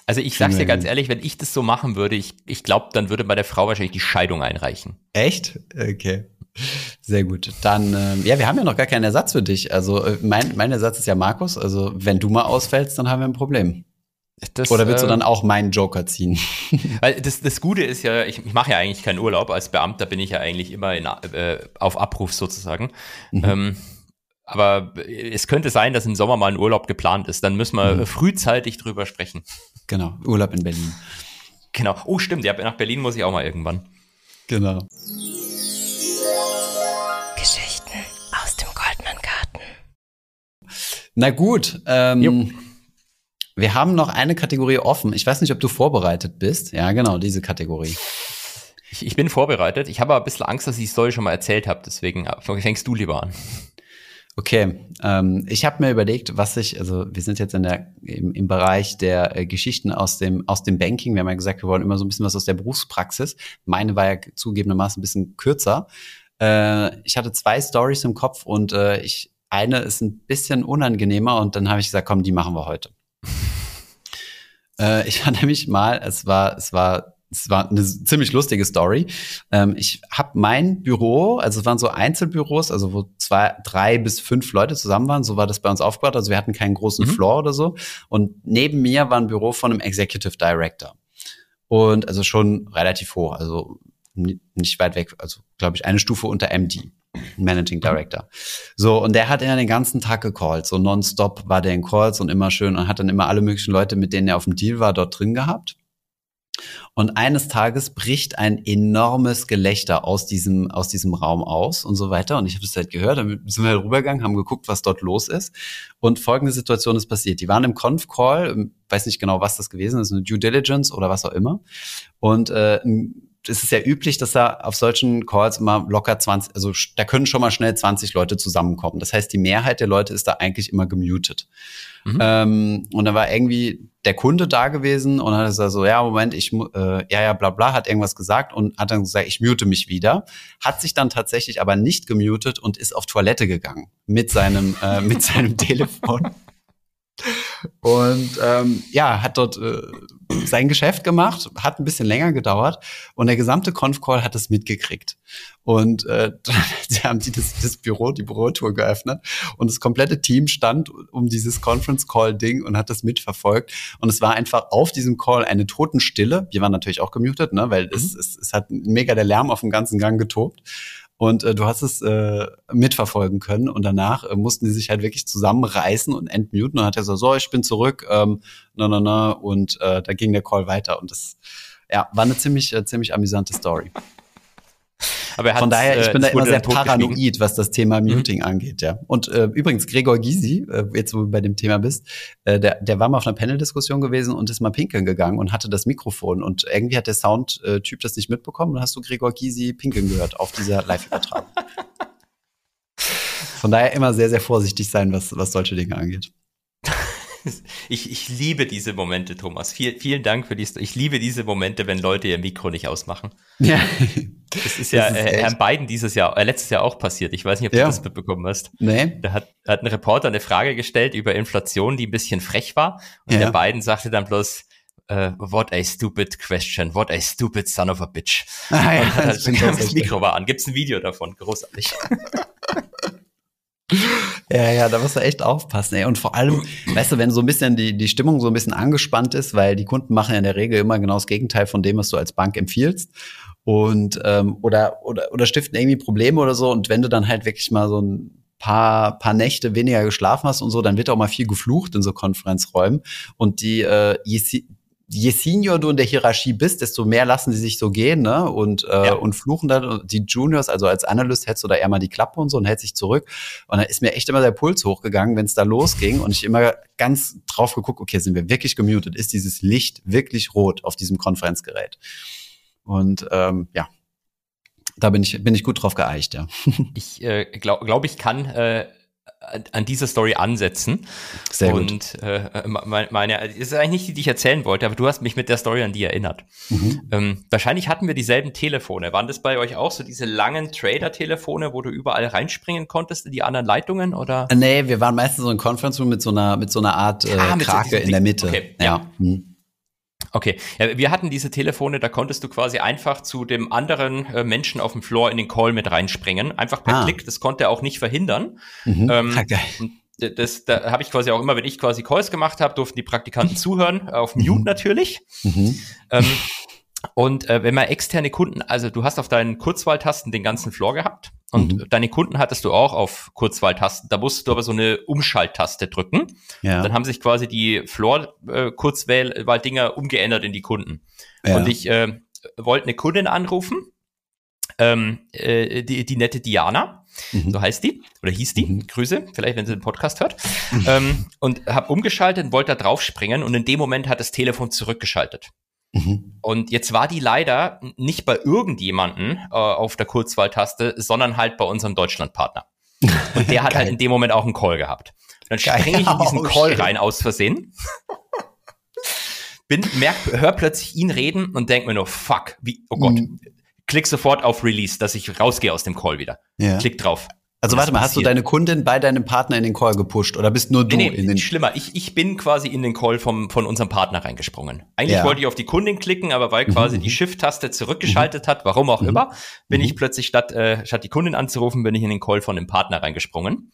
Also ich sag's dir ganz ehrlich, wenn ich das so machen würde, ich, ich glaube, dann würde bei der Frau wahrscheinlich die Scheidung einreichen. Echt? Okay. Sehr gut. Dann, ähm, ja, wir haben ja noch gar keinen Ersatz für dich. Also äh, mein, mein Ersatz ist ja Markus. Also wenn du mal ausfällst, dann haben wir ein Problem. Das, Oder willst du äh, dann auch meinen Joker ziehen? (laughs) Weil das, das Gute ist ja, ich, ich mache ja eigentlich keinen Urlaub. Als Beamter bin ich ja eigentlich immer in, äh, auf Abruf sozusagen. Mhm. Ähm, aber es könnte sein, dass im Sommer mal ein Urlaub geplant ist. Dann müssen wir Mhm. frühzeitig drüber sprechen. Genau, Urlaub in Berlin. Genau. Oh, stimmt. Ja, nach Berlin muss ich auch mal irgendwann. Genau. Na gut, Jo. ähm, wir haben noch eine Kategorie offen. Ich weiß nicht, ob du vorbereitet bist. Ja, genau, diese Kategorie. Ich, ich bin vorbereitet. Ich habe aber ein bisschen Angst, dass ich die Story schon mal erzählt habe. Deswegen äh, fängst du lieber an. Okay, ähm, ich habe mir überlegt, was ich, also wir sind jetzt in der, im, im Bereich der äh, Geschichten aus dem, aus dem Banking. Wir haben ja gesagt, wir wollen immer so ein bisschen was aus der Berufspraxis. Meine war ja zugegebenermaßen ein bisschen kürzer. Äh, ich hatte zwei Stories im Kopf und äh, ich, eine ist ein bisschen unangenehmer und dann habe ich gesagt, komm, die machen wir heute. (laughs) äh, ich war nämlich mal, es war, es war es war eine ziemlich lustige Story. Ähm, ich habe mein Büro, also es waren so Einzelbüros, also wo zwei, drei bis fünf Leute zusammen waren, so war das bei uns aufgebaut. Also wir hatten keinen großen Mhm. Floor oder so. Und neben mir war ein Büro von einem Executive Director. Und also schon relativ hoch, also ni- nicht weit weg, also glaube ich eine Stufe unter MD. Managing Director. So, und der hat ja den ganzen Tag gecallt. So nonstop war der in Calls und immer schön und hat dann immer alle möglichen Leute, mit denen er auf dem Deal war, dort drin gehabt. Und eines Tages bricht ein enormes Gelächter aus diesem, aus diesem Raum aus und so weiter. Und ich habe das halt gehört, dann sind wir halt rübergegangen, haben geguckt, was dort los ist. Und folgende Situation ist passiert. Die waren im Conf-Call, weiß nicht genau, was das gewesen ist, eine Due Diligence oder was auch immer. Und äh, es ist ja üblich, dass da auf solchen Calls immer locker 20, also da können schon mal schnell 20 Leute zusammenkommen. Das heißt, die Mehrheit der Leute ist da eigentlich immer gemutet. Mhm. Ähm, und da war irgendwie der Kunde da gewesen und hat gesagt so, ja, Moment, ich, äh, ja, ja, bla, bla, hat irgendwas gesagt und hat dann gesagt, ich mute mich wieder. Hat sich dann tatsächlich aber nicht gemutet und ist auf Toilette gegangen mit seinem, äh, (laughs) mit seinem Telefon. Und ähm, ja, hat dort äh, sein Geschäft gemacht, hat ein bisschen länger gedauert und der gesamte Conf-Call hat es mitgekriegt. Und äh, (laughs) sie haben die, das, das Büro, die Bürotour geöffnet und das komplette Team stand um dieses Conference-Call-Ding und hat das mitverfolgt. Und es war einfach auf diesem Call eine Totenstille. Wir waren natürlich auch gemutet, ne, weil es, es, es hat mega der Lärm auf dem ganzen Gang getobt. Und äh, du hast es äh, mitverfolgen können. Und danach äh, mussten die sich halt wirklich zusammenreißen und entmuten und hat er so, so, ich bin zurück, ähm, na, na, na, und äh, da ging der Call weiter. Und das, ja, war eine ziemlich, äh, ziemlich amüsante Story. Aber er Von daher, ich äh, bin da immer sehr paranoid, was das Thema Muting angeht, ja. Und äh, übrigens, Gregor Gysi, äh, jetzt wo du bei dem Thema bist, äh, der, der war mal auf einer Panel-Diskussion gewesen und ist mal pinkeln gegangen und hatte das Mikrofon und irgendwie hat der Sound-Typ das nicht mitbekommen und hast du Gregor Gysi pinkeln gehört auf dieser Live-Übertragung. (laughs) Von daher immer sehr, sehr vorsichtig sein, was, was solche Dinge angeht. (laughs) Ich, ich liebe diese Momente, Thomas. Viel, vielen Dank für die. Ich liebe diese Momente, wenn Leute ihr Mikro nicht ausmachen. Ja. Das ist (laughs) ja Das ist äh, Herrn Biden dieses Jahr, äh, letztes Jahr auch passiert. Ich weiß nicht, ob Ja. du das mitbekommen hast. nee? Da hat, hat ein Reporter eine Frage gestellt über Inflation, die ein bisschen frech war. Und Ja. der Biden sagte dann bloß, äh, what a stupid question, what a stupid son of a bitch. Ah, ja, Und hat das halt, (laughs) das tatsächlich. Mikro war an. Gibt's ein Video davon? Großartig. Ja, ja, da musst du echt aufpassen, ey. Und vor allem, weißt du, wenn so ein bisschen die, die Stimmung so ein bisschen angespannt ist, weil die Kunden machen ja in der Regel immer genau das Gegenteil von dem, was du als Bank empfiehlst. Und ähm, oder, oder, oder stiften irgendwie Probleme oder so. Und wenn du dann halt wirklich mal so ein paar, paar Nächte weniger geschlafen hast und so, dann wird auch mal viel geflucht in so Konferenzräumen. Und die, äh, je, senior du in der Hierarchie bist, desto mehr lassen sie sich so gehen, ne? Und, äh, Ja. und fluchen dann. Die Juniors, also als Analyst, hältst du da eher mal die Klappe und so und hältst dich zurück. Und da ist mir echt immer der Puls hochgegangen, wenn es da losging und ich immer ganz drauf geguckt, okay, sind wir wirklich gemutet? Ist dieses Licht wirklich rot auf diesem Konferenzgerät? Und ähm, ja, da bin ich, bin ich gut drauf geeicht, ja. Ich äh, glaube, glaub, ich kann äh, an- dieser Story ansetzen. Sehr gut. und äh, meine, meine, das ist eigentlich nicht die, die ich erzählen wollte, aber du hast mich mit der Story an die erinnert. Mhm. Ähm, wahrscheinlich hatten wir dieselben Telefone. Waren das bei euch auch so diese langen Trader-Telefone, wo du überall reinspringen konntest in die anderen Leitungen? Oder? Äh, Nee, wir waren meistens so ein Conference Room mit so einer, mit so einer Art äh, Ah, mit so Krake diesem in der. Mitte. Okay, ja. ja. Mhm. Okay, ja, wir hatten diese Telefone, da konntest du quasi einfach zu dem anderen äh, Menschen auf dem Floor in den Call mit reinspringen. Einfach per Ah. Klick, das konnte er auch nicht verhindern. Mhm. Ähm, Ah, und d- das, da habe ich quasi auch immer, wenn ich quasi Calls gemacht habe, durften die Praktikanten (laughs) zuhören, auf Mute natürlich. Mhm. Ähm, und äh, wenn man externe Kunden, also du hast auf deinen Kurzwahltasten den ganzen Floor gehabt und Mhm. deine Kunden hattest du auch auf Kurzwahltasten. Da musst du aber so eine Umschalttaste drücken. Ja. Dann haben sich quasi die Floor-Kurzwahldinger umgeändert in die Kunden. ja. Und ich äh, wollte eine Kundin anrufen ähm, äh, die, die nette Diana, mhm. so heißt die, oder hieß die, mhm. Grüße, vielleicht wenn sie den Podcast hört, mhm. ähm, und habe umgeschaltet und wollte da drauf springen und in dem Moment hat das Telefon zurückgeschaltet. Mhm. Und jetzt war die leider nicht bei irgendjemanden äh, auf der Kurzwahltaste, sondern halt bei unserem Deutschlandpartner. Und der hat (laughs) halt in dem Moment auch einen Call gehabt. Dann springe ich in diesen oh, Call rein aus Versehen. Bin, merk, hör plötzlich ihn reden und denk mir nur, fuck, wie, oh Gott. Mhm. Klick sofort auf Release, dass ich rausgehe aus dem Call wieder. Ja. Klick drauf. Also warte mal, hast du deine Kundin bei deinem Partner in den Call gepusht oder bist nur du nee, nee, in den schlimmer. Ich, ich bin quasi in den Call vom, von unserem Partner reingesprungen. Eigentlich ja. wollte ich auf die Kundin klicken, aber weil quasi mhm. die Shift-Taste zurückgeschaltet hat, warum auch mhm. immer, bin ich mhm. plötzlich statt, äh, statt die Kundin anzurufen, bin ich in den Call von dem Partner reingesprungen.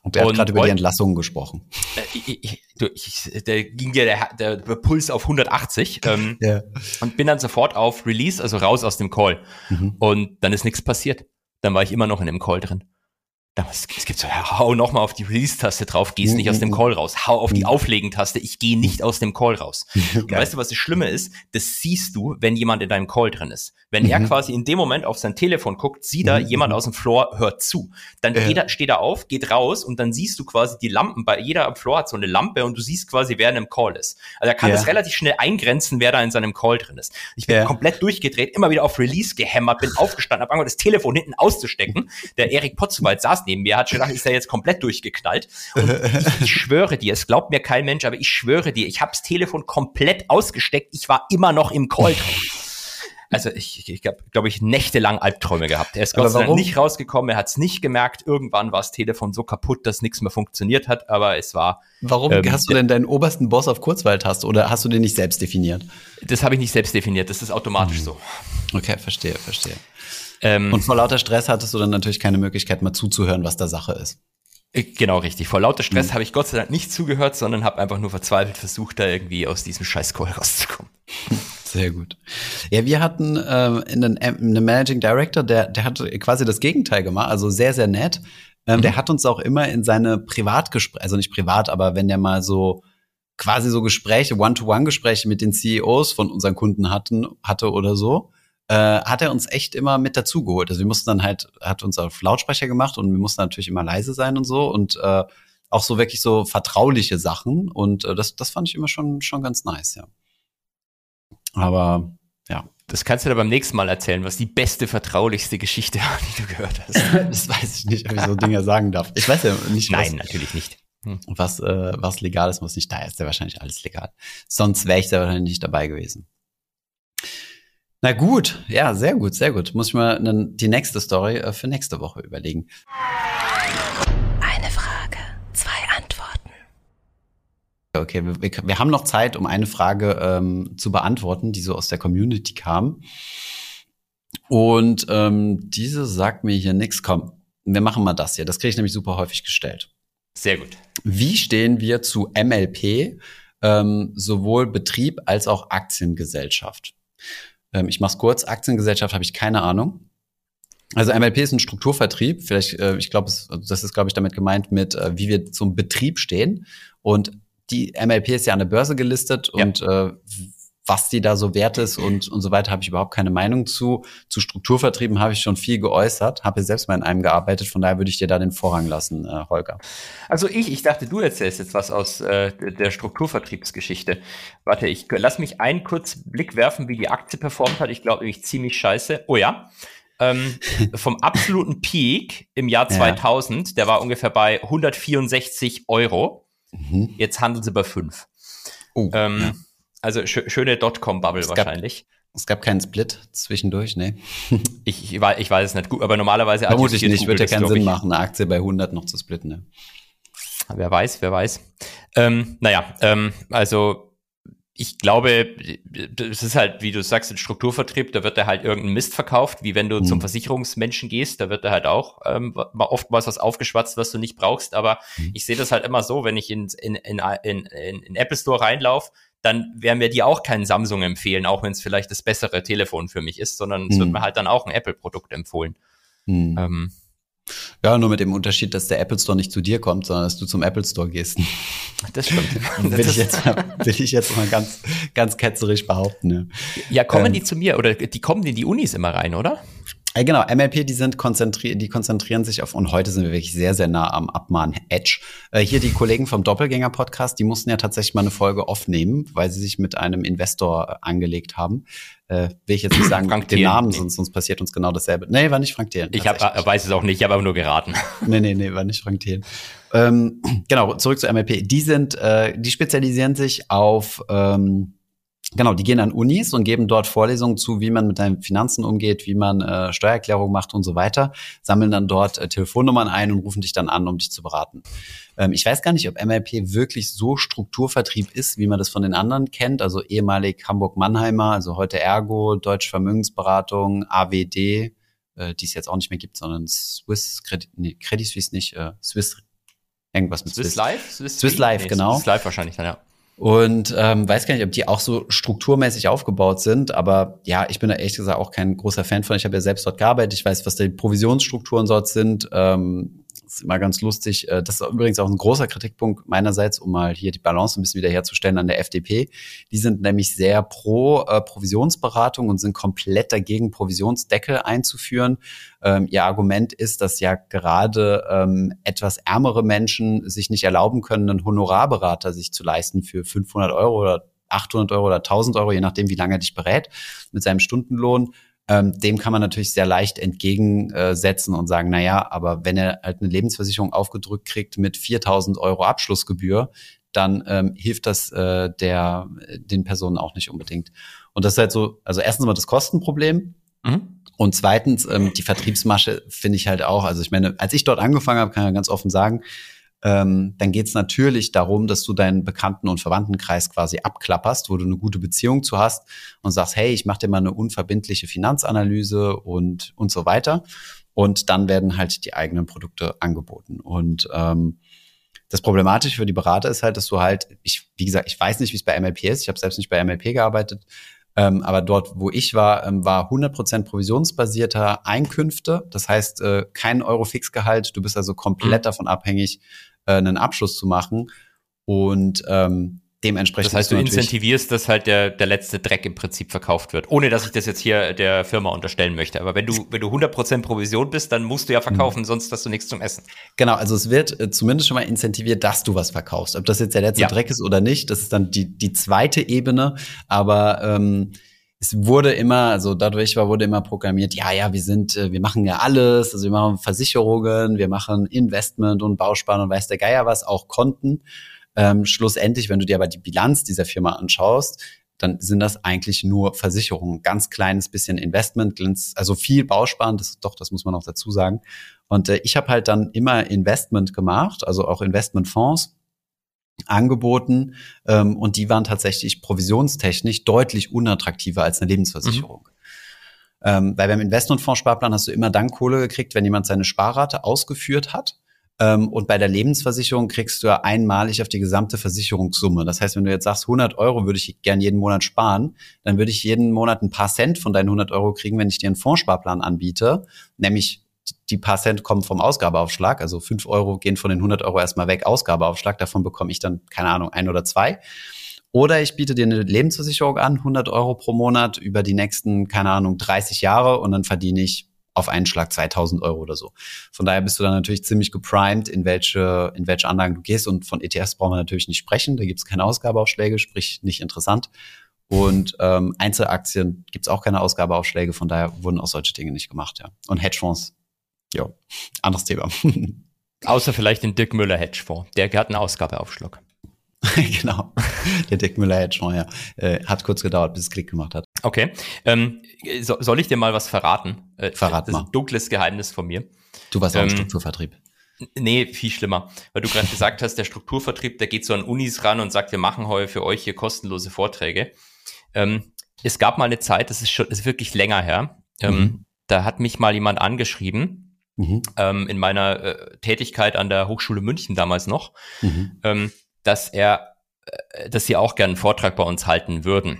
Und er hat gerade über die Entlassung gesprochen. Äh, ich, ich, ich, da ging ja der, der, der Puls auf 180 ähm, (laughs) ja. und bin dann sofort auf Release, also raus aus dem Call. Mhm. Und dann ist nichts passiert. Dann war ich immer noch in dem Call drin es gibt so, hau noch mal auf die Release-Taste drauf, gehst nicht aus dem Call raus. Hau auf die Auflegen-Taste, ich gehe nicht aus dem Call raus. (laughs) Und weißt du, was das Schlimme ist? Das siehst du, wenn jemand in deinem Call drin ist. Wenn mhm. er quasi in dem Moment auf sein Telefon guckt, sieht er, mhm. jemand aus dem Floor hört zu. Dann äh. er, steht er auf, geht raus und dann siehst du quasi die Lampen. Bei jeder am Floor hat so eine Lampe und du siehst quasi, wer in einem Call ist. Also er kann ja. das relativ schnell eingrenzen, wer da in seinem Call drin ist. Ich bin ja. komplett durchgedreht, immer wieder auf Release gehämmert, bin aufgestanden, hab angefangen, das Telefon hinten auszustecken. Der Erik Potzuwald saß neben mir, hat schon gedacht, ist er jetzt komplett durchgeknallt. Und ich, ich schwöre dir, es glaubt mir kein Mensch, aber ich schwöre dir, ich habe das Telefon komplett ausgesteckt. Ich war immer noch im Call drin. Also ich, ich, ich habe, glaube ich, nächtelang Albträume gehabt. Er ist Gott sei Dank nicht rausgekommen, er hat es nicht gemerkt. Irgendwann war das Telefon so kaputt, dass nichts mehr funktioniert hat, aber es war. Warum ähm, hast du denn deinen obersten Boss auf Kurzweiltaste oder hast du den nicht selbst definiert? Das habe ich nicht selbst definiert, das ist automatisch hm. so. Okay, verstehe, verstehe. Ähm, und vor lauter Stress hattest du dann natürlich keine Möglichkeit mal zuzuhören, was da Sache ist. Äh, genau, richtig. Vor lauter Stress mhm. habe ich Gott sei Dank nicht zugehört, sondern habe einfach nur verzweifelt versucht, da irgendwie aus diesem scheiß Call rauszukommen. Sehr gut. Ja, wir hatten äh, in den, einen Managing Director, der, der hat quasi das Gegenteil gemacht, also sehr, sehr nett. Ähm, mhm. Der hat uns auch immer in seine Privatgespräche, also nicht privat, aber wenn der mal so quasi so Gespräche, One-to-One-Gespräche mit den CEOs von unseren Kunden hatten, hatte oder so, äh, hat er uns echt immer mit dazugeholt. Also wir mussten dann halt, hat uns auf Lautsprecher gemacht und wir mussten natürlich immer leise sein und so und äh, auch so wirklich so vertrauliche Sachen und äh, das, das fand ich immer schon, schon ganz nice, ja. Aber ja. Das kannst du dir beim nächsten Mal erzählen, was die beste, vertraulichste Geschichte war, die du gehört hast. (laughs) das weiß ich nicht, ob ich so Dinge sagen darf. Ich weiß ja nicht. Nein, was, natürlich nicht. Hm. Was, äh, was legal ist, muss nicht. Da ist ja wahrscheinlich alles legal. Sonst wäre ich da wahrscheinlich nicht dabei gewesen. Na gut, ja, sehr gut, sehr gut. Muss ich mal die nächste Story äh, für nächste Woche überlegen. Eine Frage, zwei Antworten. Okay, wir, wir haben noch Zeit, um eine Frage ähm, zu beantworten, die so aus der Community kam. Und ähm, diese sagt mir hier nichts. Komm, wir machen mal das hier. Das kriege ich nämlich super häufig gestellt. Sehr gut. Wie stehen wir zu MLP, ähm, sowohl Betrieb als auch Aktiengesellschaft? Ähm, ich mache es kurz. Aktiengesellschaft habe ich keine Ahnung. Also MLP ist ein Strukturvertrieb. Vielleicht, äh, ich glaube, also das ist, glaube ich, damit gemeint mit, äh, wie wir zum Betrieb stehen. Und die MLP ist ja an der Börse gelistet ja. und äh, was die da so wert ist und, und so weiter, habe ich überhaupt keine Meinung zu. Zu Strukturvertrieben habe ich schon viel geäußert, habe selbst mal in einem gearbeitet, von daher würde ich dir da den Vorrang lassen, äh, Holger. Also ich, ich dachte, du erzählst jetzt was aus äh, der Strukturvertriebsgeschichte. Warte, ich lass mich einen kurz Blick werfen, wie die Aktie performt hat. Ich glaube nämlich ziemlich scheiße. Oh ja. Ähm, (laughs) vom absoluten Peak im Jahr 2000, ja. der war ungefähr bei 164 Euro. Mhm. Jetzt handeln sie bei 5. Oh, ähm, ja. Also sch schöne Dotcom-Bubble wahrscheinlich. Es gab keinen Split zwischendurch, ne? (laughs) ich, ich, weiß, ich weiß es nicht gut, aber normalerweise Vermutlich nicht, würde ja keinen Sinn machen, eine Aktie bei 100 noch zu splitten, ne? Wer weiß, wer weiß. Ähm, naja, ähm, also ich glaube, es ist halt, wie du sagst, ein Strukturvertrieb, da wird er halt irgendein Mist verkauft, wie wenn du mhm. zum Versicherungsmenschen gehst, da wird er halt auch ähm, oftmals was aufgeschwatzt, was du nicht brauchst. Aber mhm. ich sehe das halt immer so, wenn ich in, in, in, in, in Apple Store reinlaufe, dann werden wir dir auch keinen Samsung empfehlen, auch wenn es vielleicht das bessere Telefon für mich ist, sondern es wird hm. mir halt dann auch ein Apple-Produkt empfohlen. Mhm. Ähm, ja, nur mit dem Unterschied, dass der Apple Store nicht zu dir kommt, sondern dass du zum Apple Store gehst. Das stimmt. (laughs) will, ich jetzt, will ich jetzt mal ganz, ganz ketzerisch behaupten. Ne? Ja, kommen ähm, die zu mir oder die kommen in die Unis immer rein, oder? Ja, genau, MLP, die sind konzentriert, die konzentrieren sich auf, und heute sind wir wirklich sehr, sehr nah am Abmahn-Edge. Äh, hier die Kollegen vom Doppelgänger-Podcast, die mussten ja tatsächlich mal eine Folge aufnehmen, weil sie sich mit einem Investor äh, angelegt haben. Äh, will ich jetzt nicht sagen, Frank den Thelen. Namen, sonst, sonst passiert uns genau dasselbe. Nee, war nicht Frank Thelen. Ich hab, äh, weiß es auch nicht, ich habe aber nur geraten. (laughs) Nee, nee, nee, war nicht Frank Thelen. Ähm, genau, zurück zu MLP. Die sind, äh, die spezialisieren sich auf, ähm, genau, die gehen an Unis und geben dort Vorlesungen zu, wie man mit deinen Finanzen umgeht, wie man äh, Steuererklärung macht und so weiter, sammeln dann dort äh, Telefonnummern ein und rufen dich dann an, um dich zu beraten. Ähm, ich weiß gar nicht, ob MLP wirklich so Strukturvertrieb ist, wie man das von den anderen kennt, also ehemalig Hamburg-Mannheimer, also heute Ergo, Deutsche Vermögensberatung, AWD, äh, die es jetzt auch nicht mehr gibt, sondern Swiss, Credit, nee, Credit Suisse nicht, äh, Swiss, irgendwas mit Swiss Life? Swiss, Swiss Life, genau. Swiss Life wahrscheinlich dann, ja. Und ähm, weiß gar nicht, ob die auch so strukturmäßig aufgebaut sind, aber ja, ich bin da ehrlich gesagt auch kein großer Fan von. Ich habe ja selbst dort gearbeitet, ich weiß, was die Provisionsstrukturen dort sind. Ähm, ist immer ganz lustig. Äh, Das ist übrigens auch ein großer Kritikpunkt meinerseits, um mal hier die Balance ein bisschen wiederherzustellen an der FDP. Die sind nämlich sehr pro äh, Provisionsberatung und sind komplett dagegen, Provisionsdeckel einzuführen. Ähm, ihr Argument ist, dass ja gerade ähm, etwas ärmere Menschen sich nicht erlauben können, einen Honorarberater sich zu leisten für 500 Euro oder 800 Euro oder 1000 Euro, je nachdem, wie lange er dich berät, mit seinem Stundenlohn. Ähm, dem kann man natürlich sehr leicht entgegensetzen und sagen, na ja, aber wenn er halt eine Lebensversicherung aufgedrückt kriegt mit 4000 Euro Abschlussgebühr, dann ähm, hilft das äh, der, den Personen auch nicht unbedingt. Und das ist halt so, also erstens mal das Kostenproblem, Mhm. und zweitens, ähm, die Vertriebsmasche finde ich halt auch, also ich meine, als ich dort angefangen habe, kann ich ganz offen sagen, ähm, dann geht es natürlich darum, dass du deinen Bekannten- und Verwandtenkreis quasi abklapperst, wo du eine gute Beziehung zu hast und sagst, hey, ich mache dir mal eine unverbindliche Finanzanalyse und, und so weiter. Und dann werden halt die eigenen Produkte angeboten. Und ähm, das Problematische für die Berater ist halt, dass du halt, ich, wie gesagt, ich weiß nicht, wie es bei MLP ist, ich habe selbst nicht bei MLP gearbeitet, ähm, aber dort, wo ich war, ähm, war 100% provisionsbasierter Einkünfte. Das heißt, äh, kein Euro Fixgehalt. Du bist also komplett Mhm. davon abhängig, äh, einen Abschluss zu machen. Und ähm, dementsprechend. Das heißt, du incentivierst, dass halt der, der letzte Dreck im Prinzip verkauft wird. Ohne, dass ich das jetzt hier der Firma unterstellen möchte. Aber wenn du, wenn du 100% Provision bist, dann musst du ja Mhm. verkaufen, sonst hast du nichts zum Essen. Genau, also es wird äh, zumindest schon mal incentiviert, dass du was verkaufst. Ob das jetzt der letzte Ja. Dreck ist oder nicht, das ist dann die, die zweite Ebene. Aber ähm, es wurde immer, also dadurch war, wurde immer programmiert, ja, ja, wir sind, äh, wir machen ja alles, also wir machen Versicherungen, wir machen Investment und Bausparen und weiß der Geier was, auch Konten. Ähm, schlussendlich, wenn du dir aber die Bilanz dieser Firma anschaust, dann sind das eigentlich nur Versicherungen. Ganz kleines bisschen Investment, also viel Bausparen, das, doch, das muss man auch dazu sagen. Und äh, ich habe halt dann immer Investment gemacht, also auch Investmentfonds angeboten ähm, und die waren tatsächlich provisionstechnisch deutlich unattraktiver als eine Lebensversicherung. Ähm, weil beim Investmentfonds-Sparplan hast du immer dann Kohle gekriegt, wenn jemand seine Sparrate ausgeführt hat. Ähm, und bei der Lebensversicherung kriegst du ja einmalig auf die gesamte Versicherungssumme. Das heißt, wenn du jetzt sagst, 100 Euro würde ich gern jeden Monat sparen, dann würde ich jeden Monat ein paar Cent von deinen 100 Euro kriegen, wenn ich dir einen Fondssparplan anbiete. Nämlich die paar Cent kommen vom Ausgabeaufschlag. Also 5 Euro gehen von den 100 Euro erstmal weg, Ausgabeaufschlag. Davon bekomme ich dann, keine Ahnung, ein oder zwei. Oder ich biete dir eine Lebensversicherung an, 100 Euro pro Monat über die nächsten, keine Ahnung, 30 Jahre und dann verdiene ich auf einen Schlag 2000 Euro oder so. Von daher bist du dann natürlich ziemlich geprimed, in welche, in welche Anlagen du gehst. Und von ETFs brauchen wir natürlich nicht sprechen. Da gibt es keine Ausgabeaufschläge, sprich nicht interessant. Und ähm, Einzelaktien gibt es auch keine Ausgabeaufschläge. Von daher wurden auch solche Dinge nicht gemacht, ja. Und Hedgefonds, ja, anderes Thema. (laughs) Außer vielleicht den Dirk Müller Hedgefonds. Der hat einen Ausgabeaufschlag. (laughs) genau. Der Dick Müller Hedgefonds, ja. Äh, hat kurz gedauert, bis es Klick gemacht hat. Okay. Ähm, so, soll ich dir mal was verraten? Äh, Verrat das ist mal. ein dunkles Geheimnis von mir. Du warst auch im Ähm, Strukturvertrieb. Nee, viel schlimmer. Weil du gerade gesagt hast, der Strukturvertrieb, der geht so an Unis ran und sagt, wir machen heute für euch hier kostenlose Vorträge. Ähm, es gab mal eine Zeit, das ist schon, das ist wirklich länger her. Ähm, Mhm. Da hat mich mal jemand angeschrieben, Mhm. ähm, in meiner äh, Tätigkeit an der Hochschule München damals noch, Mhm. ähm, dass er, äh, dass sie auch gerne einen Vortrag bei uns halten würden.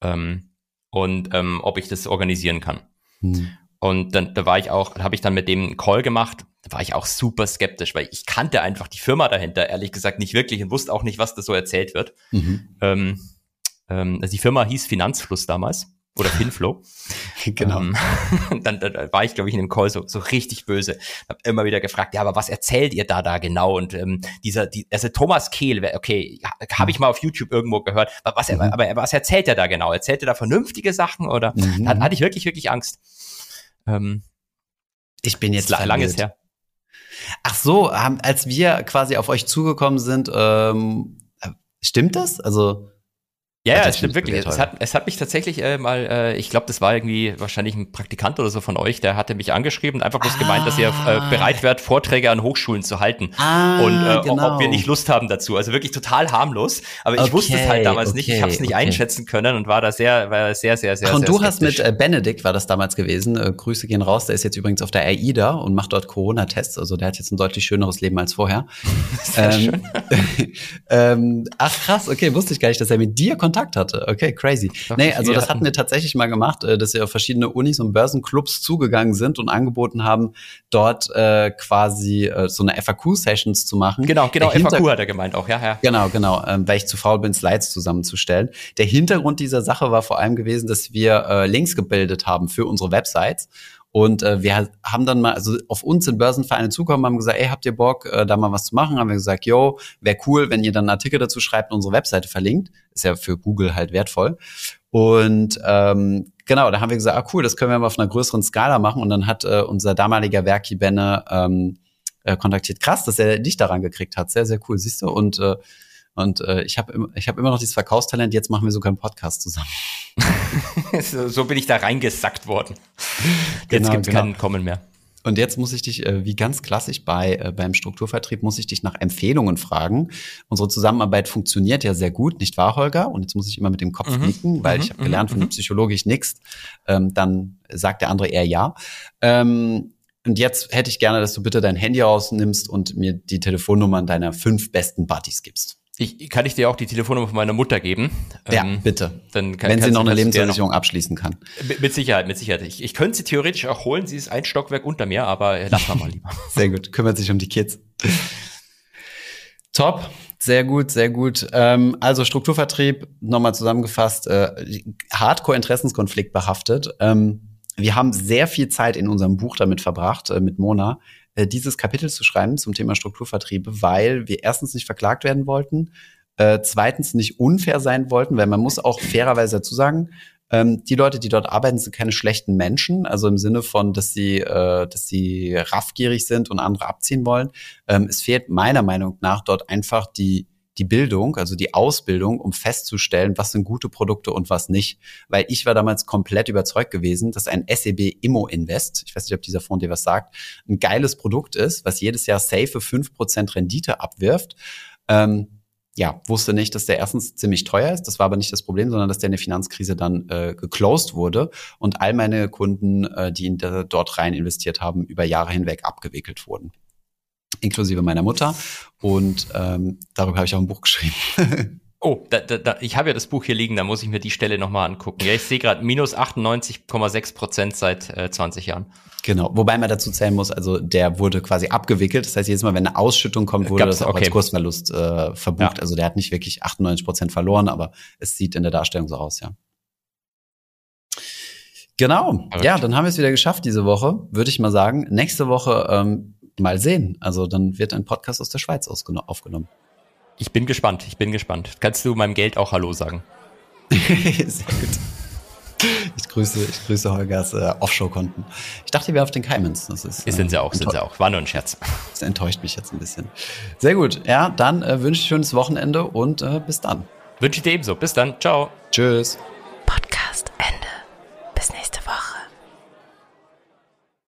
Ähm, und ähm, ob ich das organisieren kann. Mhm. Und dann da war ich auch, habe ich dann mit dem einen Call gemacht. Da war ich auch super skeptisch, weil ich kannte einfach die Firma dahinter, ehrlich gesagt, nicht wirklich und wusste auch nicht, was da so erzählt wird. Mhm. Ähm, ähm, also die Firma hieß Finanzfluss damals. Oder Finflow. (laughs) genau. Ähm, (laughs) dann, dann war ich, glaube ich, in dem Call so, so richtig böse. Hab immer wieder gefragt, ja, aber was erzählt ihr da da genau? Und ähm, dieser, die, also Thomas Kehl, okay, habe ich mal auf YouTube irgendwo gehört. Aber was, Mhm. aber was erzählt er da genau? Erzählt er da vernünftige Sachen oder? Mhm. Da hatte ich wirklich, wirklich Angst. Ähm, Ich bin jetzt la- langes her. Ach so, haben, als wir quasi auf euch zugekommen sind, ähm, äh, stimmt das? Also Ja, Ja, es stimmt wirklich. Es hat, es hat mich tatsächlich äh, mal, äh, ich glaube, das war irgendwie wahrscheinlich ein Praktikant oder so von euch, der hatte mich angeschrieben und einfach bloß gemeint, dass ihr äh, Ah. bereit wärt, Vorträge an Hochschulen zu halten. Ah, und äh, genau. ob wir nicht Lust haben dazu. Also wirklich total harmlos. Aber ich Okay, wusste es halt damals nicht. Ich okay, habe es nicht okay. einschätzen können und war da sehr, war sehr, sehr, sehr. Ach, und sehr du hast mit äh, Benedikt, war das damals gewesen, äh, Grüße gehen raus, der ist jetzt übrigens auf der AIDA und macht dort Corona-Tests, also der hat jetzt ein deutlich schöneres Leben als vorher. (laughs) Sehr schön. (laughs) ähm, ach krass, okay, wusste ich gar nicht, dass er mit dir Kontakt hatte. Okay, crazy. Doch, nee, also das hatten- wir tatsächlich mal gemacht, äh, dass wir auf verschiedene Unis und Börsenclubs zugegangen sind und angeboten haben, dort äh, quasi äh, so eine FAQ-Sessions zu machen. Genau, genau. FAQ hat er gemeint auch. Ja, ja. Genau, genau, ähm, weil ich zu faul bin, Slides zusammenzustellen. Der Hintergrund dieser Sache war vor allem gewesen, dass wir äh, Links gebildet haben für unsere Websites. Und äh, wir haben dann mal, also auf uns sind Börsenvereine zukommen, haben gesagt, ey, habt ihr Bock, äh, da mal was zu machen? Haben wir gesagt, yo, wäre cool, wenn ihr dann einen Artikel dazu schreibt und unsere Webseite verlinkt. Ist ja für Google halt wertvoll. Und ähm, genau, da haben wir gesagt, ah cool, das können wir mal auf einer größeren Skala machen. Und dann hat äh, unser damaliger Werki Benne ähm, äh, kontaktiert. Krass, dass er dich daran gekriegt hat. Sehr, sehr cool, siehst du. Und äh, und äh, ich habe ich hab immer noch dieses Verkaufstalent. Jetzt machen wir sogar einen Podcast zusammen. so, (laughs) so bin ich da reingesackt worden. Jetzt Genau, gibt's genau. keinen Kommen mehr. Und jetzt muss ich dich, äh, wie ganz klassisch bei äh, beim Strukturvertrieb, muss ich dich nach Empfehlungen fragen. Unsere Zusammenarbeit funktioniert ja sehr gut, nicht wahr, Holger? Und jetzt muss ich immer mit dem Kopf Mhm. nicken, weil Mhm. ich habe gelernt, Mhm. wenn du psychologisch nickst, ähm, dann sagt der andere eher ja. Ähm, und jetzt hätte ich gerne, dass du bitte dein Handy rausnimmst und mir die Telefonnummern deiner fünf besten Buddies gibst. Ich, kann ich dir auch die Telefonnummer von meiner Mutter geben? Ja, Ähm, bitte. Dann kann, Wenn sie noch eine Lebensversicherung abschließen kann. Mit, Sicherheit, mit Sicherheit. Ich, ich könnte sie theoretisch auch holen. Sie ist ein Stockwerk unter mir, aber lass mal mal lieber. (laughs) Sehr gut, kümmert sich um die Kids. Top, sehr gut, sehr gut. Ähm, also Strukturvertrieb, nochmal zusammengefasst, äh, Hardcore-Interessenskonflikt behaftet. Ähm, wir haben sehr viel Zeit in unserem Buch damit verbracht, äh, mit Mona, äh, dieses Kapitel zu schreiben zum Thema Strukturvertriebe, weil wir erstens nicht verklagt werden wollten, äh, zweitens nicht unfair sein wollten, weil man muss auch fairerweise dazu sagen, ähm, die Leute, die dort arbeiten, sind keine schlechten Menschen, also im Sinne von, dass sie, äh, dass sie raffgierig sind und andere abziehen wollen. Ähm, es fehlt meiner Meinung nach dort einfach die die Bildung, also die Ausbildung, um festzustellen, was sind gute Produkte und was nicht. Weil ich war damals komplett überzeugt gewesen, dass ein SEB Immo Invest, ich weiß nicht, ob dieser Fonds dir was sagt, ein geiles Produkt ist, was jedes Jahr safe 5% Rendite abwirft. Ähm, ja, wusste nicht, dass der erstens ziemlich teuer ist. Das war aber nicht das Problem, sondern dass der in der Finanzkrise dann äh, geclosed wurde und all meine Kunden, äh, die in der, dort rein investiert haben, über Jahre hinweg abgewickelt wurden. Inklusive meiner Mutter. Und ähm, darüber habe ich auch ein Buch geschrieben. (laughs) Oh, da, da, da, ich habe ja das Buch hier liegen, da muss ich mir die Stelle nochmal angucken. Ja, ich sehe gerade minus 98,6 Prozent seit äh, 20 Jahren. Genau, wobei man dazu zählen muss, also der wurde quasi abgewickelt. Das heißt, jedes Mal, wenn eine Ausschüttung kommt, wurde Gab's- das auch okay. als Kursverlust äh, verbucht. Ja. Also der hat nicht wirklich 98 Prozent verloren, aber es sieht in der Darstellung so aus, ja. Genau, Verrückt. ja, dann haben wir es wieder geschafft diese Woche, würde ich mal sagen. Nächste Woche ähm, mal sehen. Also dann wird ein Podcast aus der Schweiz aufgenommen. Ich bin gespannt, ich bin gespannt. Kannst du meinem Geld auch Hallo sagen? (laughs) Sehr gut. Ich grüße, ich grüße Holgers äh, Offshore-Konten. Ich dachte, wir wären auf den Caymans. Das ist, Ist, sind sie auch, enttäu- sind sie auch. War nur ein Scherz. Das enttäuscht mich jetzt ein bisschen. Sehr gut. Ja, dann äh, wünsche ich schönes Wochenende und äh, bis dann. Wünsche ich dir ebenso. Bis dann. Ciao. Tschüss.